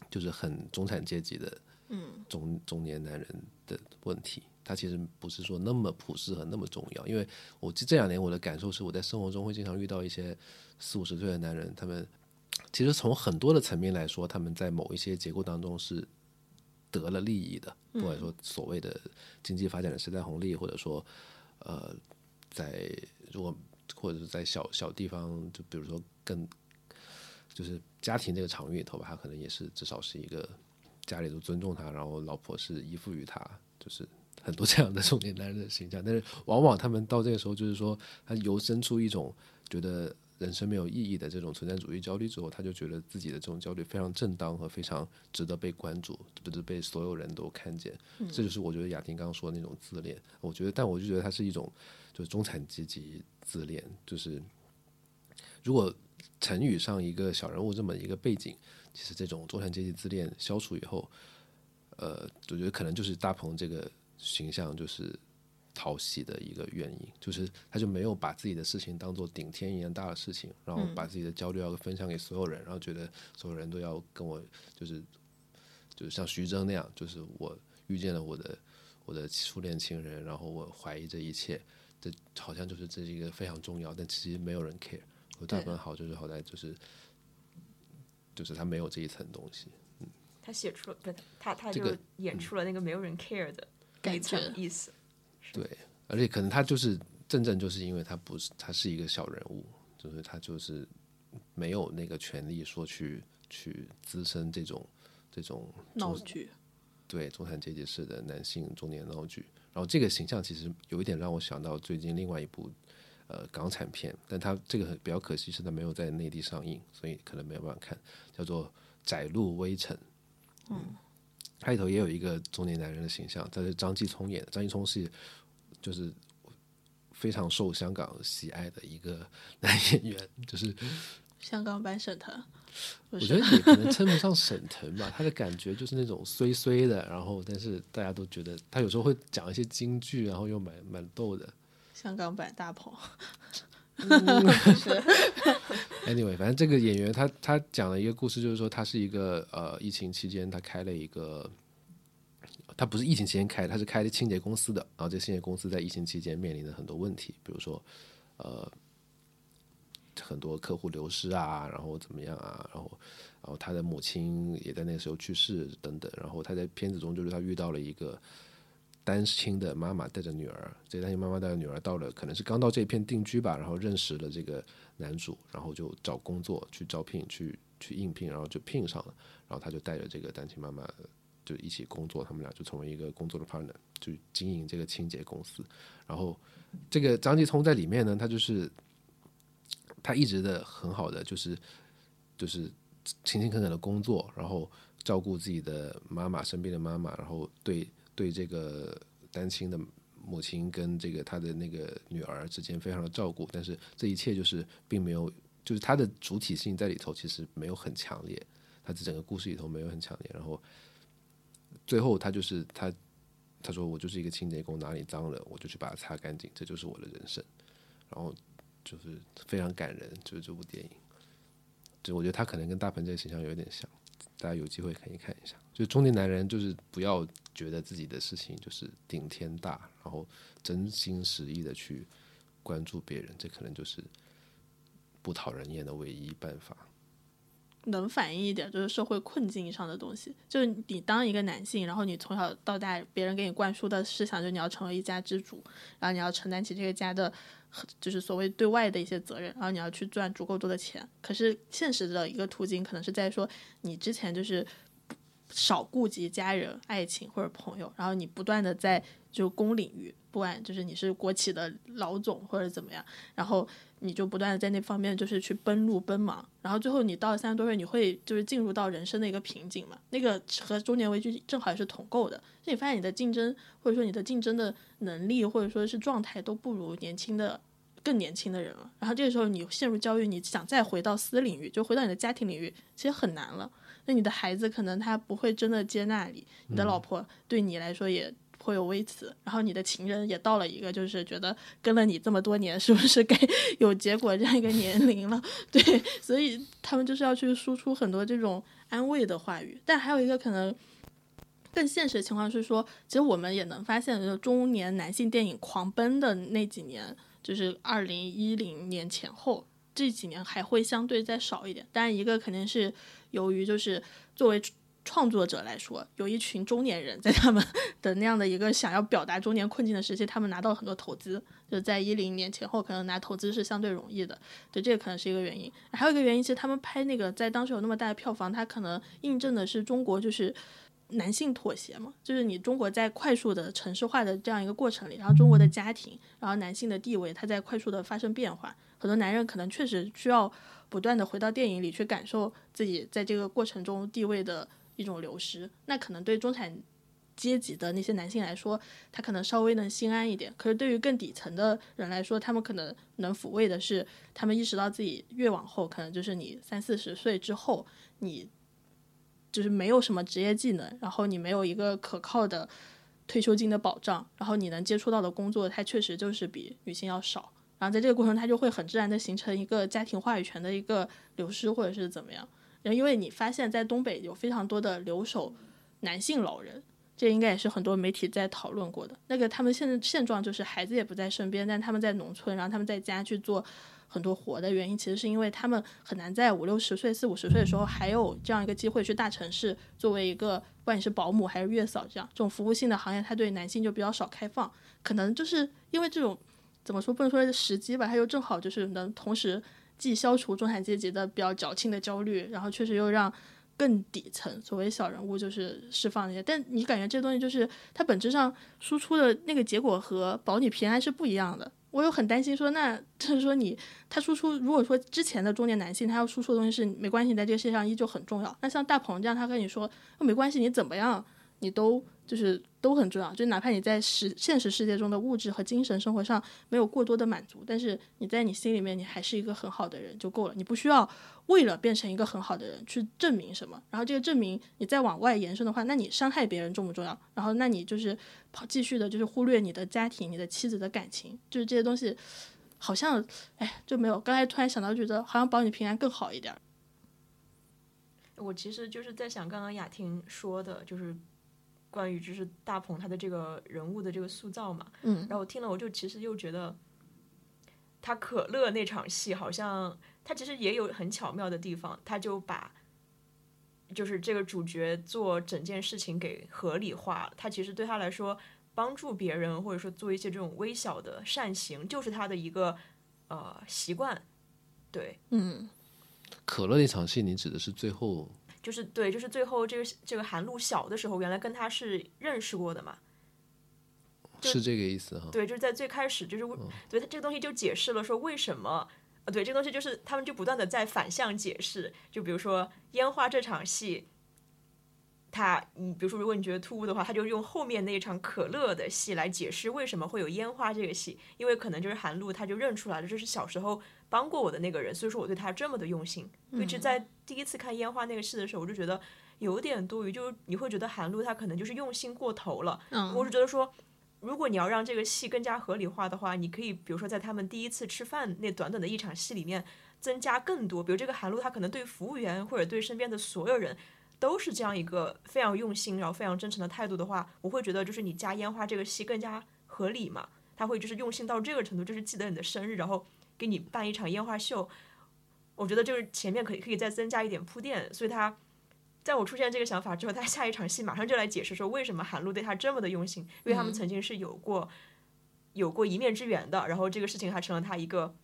就是很中产阶级的，嗯，中中年男人的问题，他其实不是说那么普世和那么重要。因为我这这两年我的感受是，我在生活中会经常遇到一些四五十岁的男人，他们其实从很多的层面来说，他们在某一些结构当中是得了利益的，不管说所谓的经济发展的时代红利，或者说呃，在如果或者是在小小地方，就比如说更。就是家庭这个场域里头吧，他可能也是至少是一个家里都尊重他，然后老婆是依附于他，就是很多这样的 中年男人的形象。但是往往他们到这个时候，就是说他由生出一种觉得人生没有意义的这种存在主义焦虑之后，他就觉得自己的这种焦虑非常正当和非常值得被关注，不是被所有人都看见。这就是我觉得雅婷刚刚说的那种自恋。我觉得，但我就觉得它是一种就是中产阶级自恋，就是如果。成语上一个小人物这么一个背景，其实这种中产阶级自恋消除以后，呃，我觉得可能就是大鹏这个形象就是讨喜的一个原因，就是他就没有把自己的事情当做顶天一样大的事情，然后把自己的焦虑要分享给所有人，然后觉得所有人都要跟我就是就是像徐峥那样，就是我遇见了我的我的初恋情人，然后我怀疑这一切，这好像就是这是一个非常重要，但其实没有人 care。我大分好就是好在就是，就是他没有这一层东西。嗯，他写出了不，他他就演出了那个没有人 care 的一层意思。对，而且可能他就是正正就是因为他不是他是一个小人物，就是他就是没有那个权利说去去滋生这种这种闹剧。对，中产阶级式的男性中年闹剧。然后这个形象其实有一点让我想到最近另外一部。呃，港产片，但他这个比较可惜是它没有在内地上映，所以可能没有办法看。叫做《窄路微尘》，嗯，它里头也有一个中年男人的形象，这是张继聪演的。张继聪是就是非常受香港喜爱的一个男演员，就是香港版沈腾。我觉得也可能称不上沈腾吧，他的感觉就是那种衰衰的，然后但是大家都觉得他有时候会讲一些京剧，然后又蛮蛮逗的。香港版大鹏 Anyway，反正这个演员他他讲了一个故事，就是说他是一个呃疫情期间他开了一个，他不是疫情期间开，他是开的清洁公司的，然后这清洁公司在疫情期间面临的很多问题，比如说呃很多客户流失啊，然后怎么样啊，然后然后他的母亲也在那个时候去世等等，然后他在片子中就是他遇到了一个单亲的妈妈带着女儿，这单亲妈妈带着女儿到了可能是刚到这片定居吧，然后认识了这个男主，然后就找工作去招聘去去应聘，然后就聘上了，然后他就带着这个单亲妈妈就一起工作，他们俩就成为一个工作的 partner，就经营这个清洁公司，然后这个张继聪在里面呢，他就是他一直的很好的就是就是勤勤恳恳的工作，然后照顾自己的妈妈生病的妈妈，然后对对这个单亲的母亲跟这个他的那个女儿之间非常的照顾，但是这一切就是并没有，就是他的主体性在里头其实没有很强烈，他这整个故事里头没有很强烈，然后最后他就是他他说我就是一个清洁工，哪里脏了我就去把它擦干净，这就是我的人生，然后就是非常感人，就是这部电影，就我觉得他可能跟大鹏这个形象有点像，大家有机会可以看一下。就中年男人，就是不要觉得自己的事情就是顶天大，然后真心实意的去关注别人，这可能就是不讨人厌的唯一办法。能反映一点就是社会困境上的东西，就是你当一个男性，然后你从小到大别人给你灌输的思想，就你要成为一家之主，然后你要承担起这个家的，就是所谓对外的一些责任，然后你要去赚足够多的钱。可是现实的一个途径可能是在说，你之前就是少顾及家人、爱情或者朋友，然后你不断的在就公领域，不管就是你是国企的老总或者怎么样，然后。你就不断的在那方面就是去奔路奔忙，然后最后你到了三十多岁，你会就是进入到人生的一个瓶颈嘛？那个和中年危机正好也是同构的，就你发现你的竞争或者说你的竞争的能力或者说是状态都不如年轻的更年轻的人了。然后这个时候你陷入焦虑，你想再回到私领域，就回到你的家庭领域，其实很难了。那你的孩子可能他不会真的接纳你，你的老婆对你来说也。颇有微词，然后你的情人也到了一个就是觉得跟了你这么多年，是不是该 有结果这样一个年龄了？对，所以他们就是要去输出很多这种安慰的话语。但还有一个可能更现实的情况是说，其实我们也能发现，就中年男性电影狂奔的那几年，就是二零一零年前后这几年还会相对再少一点。但一个肯定是由于就是作为。创作者来说，有一群中年人在他们的那样的一个想要表达中年困境的时期，他们拿到很多投资，就在一零年前后，可能拿投资是相对容易的。对，这个可能是一个原因。还有一个原因，其实他们拍那个在当时有那么大的票房，它可能印证的是中国就是男性妥协嘛，就是你中国在快速的城市化的这样一个过程里，然后中国的家庭，然后男性的地位，它在快速的发生变化，很多男人可能确实需要不断的回到电影里去感受自己在这个过程中地位的。一种流失，那可能对中产阶级的那些男性来说，他可能稍微能心安一点。可是对于更底层的人来说，他们可能能抚慰的是，他们意识到自己越往后，可能就是你三四十岁之后，你就是没有什么职业技能，然后你没有一个可靠的退休金的保障，然后你能接触到的工作，它确实就是比女性要少。然后在这个过程，他就会很自然的形成一个家庭话语权的一个流失，或者是怎么样。然后因为你发现，在东北有非常多的留守男性老人，这应该也是很多媒体在讨论过的。那个他们现在现状就是孩子也不在身边，但他们在农村，然后他们在家去做很多活的原因，其实是因为他们很难在五六十岁、四五十岁的时候还有这样一个机会去大城市作为一个，不管你是保姆还是月嫂这样这种服务性的行业，它对男性就比较少开放。可能就是因为这种怎么说不能说时机吧，它又正好就是能同时。既消除中产阶级的比较矫情的焦虑，然后确实又让更底层所谓小人物就是释放一些。但你感觉这东西就是它本质上输出的那个结果和保你平安是不一样的。我又很担心说，那 就是说你他输出，如果说之前的中年男性他要输出的东西是没关系，在这个世界上依旧很重要。那像大鹏这样，他跟你说没关系，你怎么样，你都。就是都很重要，就哪怕你在实现实世界中的物质和精神生活上没有过多的满足，但是你在你心里面你还是一个很好的人就够了，你不需要为了变成一个很好的人去证明什么。然后这个证明你再往外延伸的话，那你伤害别人重不重要？然后那你就是跑继续的，就是忽略你的家庭、你的妻子的感情，就是这些东西好像哎就没有。刚才突然想到，觉得好像保你平安更好一点。我其实就是在想刚刚雅婷说的，就是。关于就是大鹏他的这个人物的这个塑造嘛，嗯，然后我听了我就其实又觉得，他可乐那场戏，好像他其实也有很巧妙的地方，他就把就是这个主角做整件事情给合理化了。他其实对他来说，帮助别人或者说做一些这种微小的善行，就是他的一个呃习惯。对，嗯，可乐那场戏，你指的是最后？就是对，就是最后这个这个韩露小的时候，原来跟他是认识过的嘛？是这个意思哈？对，就是在最开始，就是对他这个东西就解释了说为什么，呃，对，这个东西就是他们就不断的在反向解释，就比如说烟花这场戏。他，你比如说，如果你觉得突兀的话，他就用后面那一场可乐的戏来解释为什么会有烟花这个戏，因为可能就是韩露，他就认出来了，这是小时候帮过我的那个人，所以说我对他这么的用心。一直在第一次看烟花那个戏的时候，我就觉得有点多余，就是你会觉得韩露他可能就是用心过头了。嗯，我是觉得说，如果你要让这个戏更加合理化的话，你可以比如说在他们第一次吃饭那短短的一场戏里面增加更多，比如这个韩露他可能对服务员或者对身边的所有人。都是这样一个非常用心，然后非常真诚的态度的话，我会觉得就是你加烟花这个戏更加合理嘛。他会就是用心到这个程度，就是记得你的生日，然后给你办一场烟花秀。我觉得就是前面可以可以再增加一点铺垫。所以他在我出现这个想法之后，他下一场戏马上就来解释说为什么韩露对他这么的用心，因为他们曾经是有过有过一面之缘的。然后这个事情还成了他一个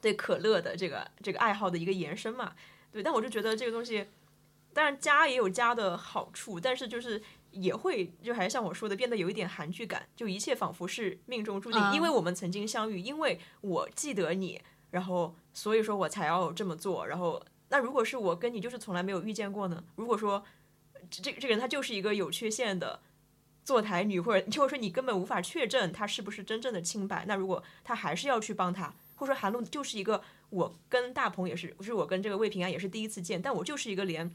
对可乐的这个这个爱好的一个延伸嘛。对，但我就觉得这个东西。当然加也有加的好处，但是就是也会就还是像我说的，变得有一点韩剧感，就一切仿佛是命中注定，因为我们曾经相遇，因为我记得你，然后所以说我才要这么做。然后那如果是我跟你就是从来没有遇见过呢？如果说这这个人他就是一个有缺陷的坐台女，或者或者说你根本无法确证他是不是真正的清白，那如果他还是要去帮他，或者说韩露就是一个我跟大鹏也是，不是我跟这个魏平安也是第一次见，但我就是一个连。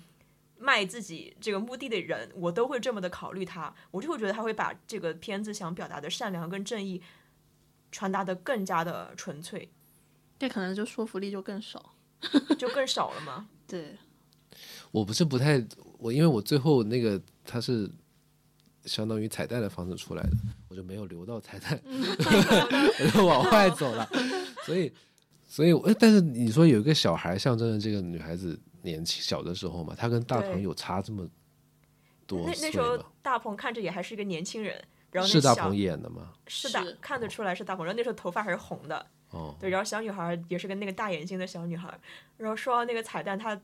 卖自己这个目的的人，我都会这么的考虑他，我就会觉得他会把这个片子想表达的善良跟正义传达的更加的纯粹，这可能就说服力就更少，就更少了嘛？对，我不是不太我，因为我最后那个他是相当于彩蛋的方式出来的，我就没有留到彩蛋，我就往外走了，所以所以哎，但是你说有一个小孩象征着这个女孩子。年轻小的时候嘛，他跟大鹏有差这么多那那时候大鹏看着也还是一个年轻人，然后是大鹏演的吗？是的，看得出来是大鹏。然后那时候头发还是红的，哦，对。然后小女孩也是个那个大眼睛的小女孩。然后说到那个彩蛋，他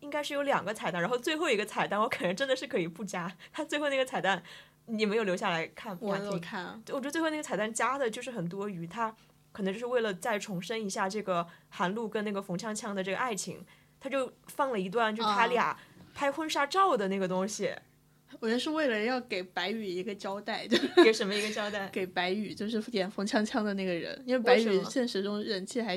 应该是有两个彩蛋，然后最后一个彩蛋我可能真的是可以不加。他最后那个彩蛋你没有留下来看？我有看。我觉得最后那个彩蛋加的就是很多余，他可能就是为了再重申一下这个韩露跟那个冯锵锵的这个爱情。他就放了一段，就他俩拍婚纱照的那个东西。我觉得是为了要给白宇一个交代，就给什么一个交代？给白宇，就是演冯锵锵的那个人，因为白宇现实中人气还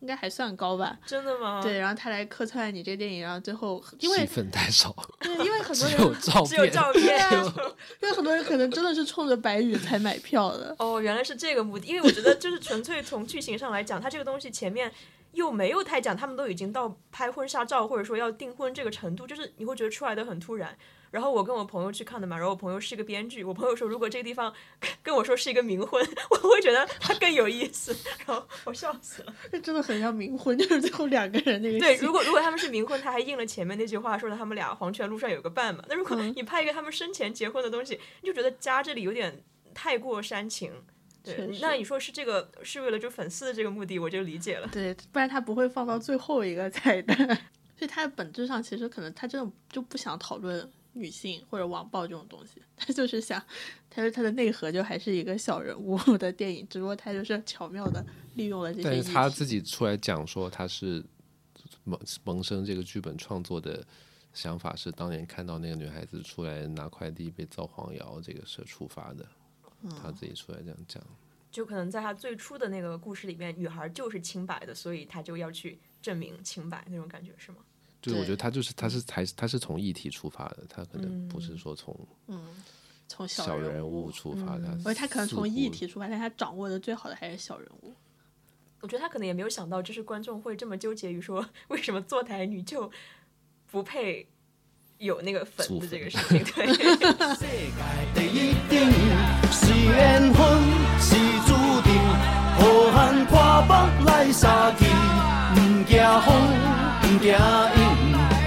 应该还算高吧？真的吗？对，然后他来客串你这个电影，然后最后因为戏份太少，对，因为很多人只有照片，只有照片，因为很多人可能真的是冲着白宇才买票的。哦，原来是这个目的，因为我觉得就是纯粹从剧情上来讲，他这个东西前面。又没有太讲，他们都已经到拍婚纱照或者说要订婚这个程度，就是你会觉得出来的很突然。然后我跟我朋友去看的嘛，然后我朋友是一个编剧，我朋友说如果这个地方跟我说是一个冥婚，我会觉得他更有意思。然后我笑死了，那真的很像冥婚，就是最后两个人那个。对，如果如果他们是冥婚，他还应了前面那句话，说的他们俩黄泉路上有个伴嘛。那如果你拍一个他们生前结婚的东西，你就觉得加这里有点太过煽情。对，那你说是这个是为了就粉丝的这个目的，我就理解了。对，不然他不会放到最后一个彩蛋。所以他本质上其实可能他真的就不想讨论女性或者网暴这种东西，他就是想，他说他的内核就还是一个小人物的电影，只不过他就是巧妙的利用了这些。但是他自己出来讲说他是萌萌生这个剧本创作的想法是当年看到那个女孩子出来拿快递被造黄谣这个事触发的。他自己出来这样讲，就可能在他最初的那个故事里面，女孩就是清白的，所以他就要去证明清白那种感觉是吗？就是我觉得他就是他是还他是从议题出发的，他可能不是说从嗯从小人物出发的，而他可能从议题出发，但他掌握的最好的还是小人物。我觉得他可能也没有想到，就是观众会这么纠结于说，为什么坐台女就不配。有那个粉的这个事情，对。缘分是注定，好汉破腹来杀见，不惊风，不惊阴，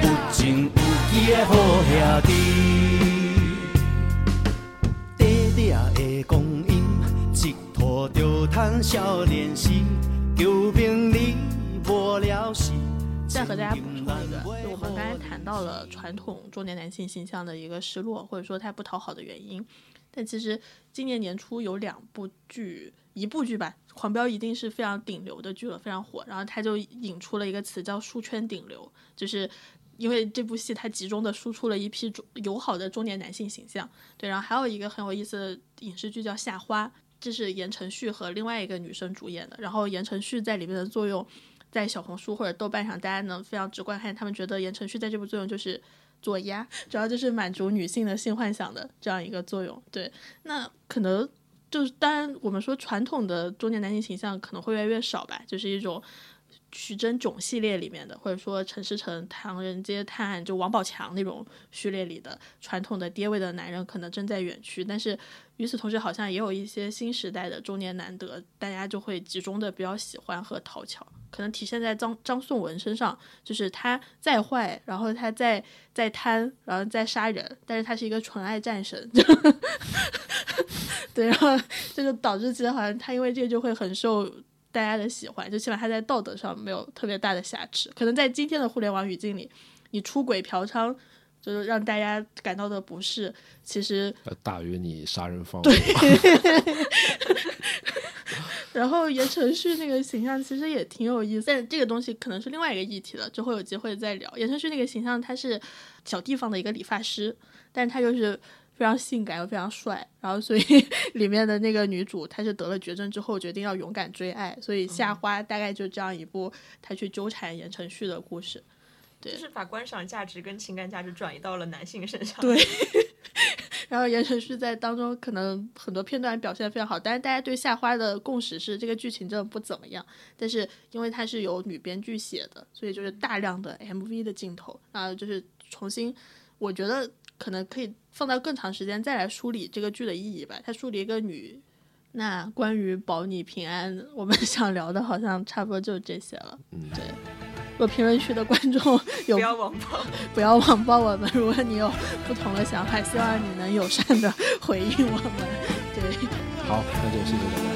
有情有义的好兄弟。短短的光阴，一拖就趁少年时，求名利无聊时。再和大家补充一个，就我们刚才谈到了传统中年男性形象的一个失落，或者说他不讨好的原因。但其实今年年初有两部剧，一部剧吧，《狂飙》一定是非常顶流的剧了，非常火。然后他就引出了一个词叫“书圈顶流”，就是因为这部戏它集中的输出了一批中友好的中年男性形象。对，然后还有一个很有意思的影视剧叫《夏花》，这是言承旭和另外一个女生主演的。然后言承旭在里面的作用。在小红书或者豆瓣上，大家能非常直观看，他们觉得言承旭在这部作用就是做鸭，主要就是满足女性的性幻想的这样一个作用。对，那可能就是当然，我们说传统的中年男性形象可能会越来越少吧，就是一种。徐峥囧系列里面的，或者说陈思诚《唐人街探案》就王宝强那种序列里的传统的爹味的男人，可能正在远去。但是与此同时，好像也有一些新时代的中年难得，大家就会集中的比较喜欢和讨巧。可能体现在张张颂文身上，就是他再坏，然后他再再贪，然后再杀人，但是他是一个纯爱战神。对，然后这就导致其实好像他因为这个就会很受。大家的喜欢，就起码他在道德上没有特别大的瑕疵。可能在今天的互联网语境里，你出轨嫖娼，就是让大家感到的不适，其实大于你杀人放火。然后言承旭那个形象其实也挺有意思，但这个东西可能是另外一个议题了，之后有机会再聊。言承旭那个形象，他是小地方的一个理发师，但他又是。非常性感又非常帅，然后所以 里面的那个女主，她是得了绝症之后决定要勇敢追爱，所以夏花大概就这样一部她去纠缠言承旭的故事，对，就是把观赏价值跟情感价值转移到了男性身上。对，然后言承旭在当中可能很多片段表现的非常好，但是大家对夏花的共识是这个剧情真的不怎么样。但是因为它是由女编剧写的，所以就是大量的 MV 的镜头啊，就是重新，我觉得。可能可以放到更长时间再来梳理这个剧的意义吧。他梳理一个女，那关于保你平安，我们 想聊的好像差不多就这些了。嗯，对。如果评论区的观众 有不要网暴，不要网暴我们。如果你有不同的想法，希望你能友善的回应我们。对，好，那就谢谢大家。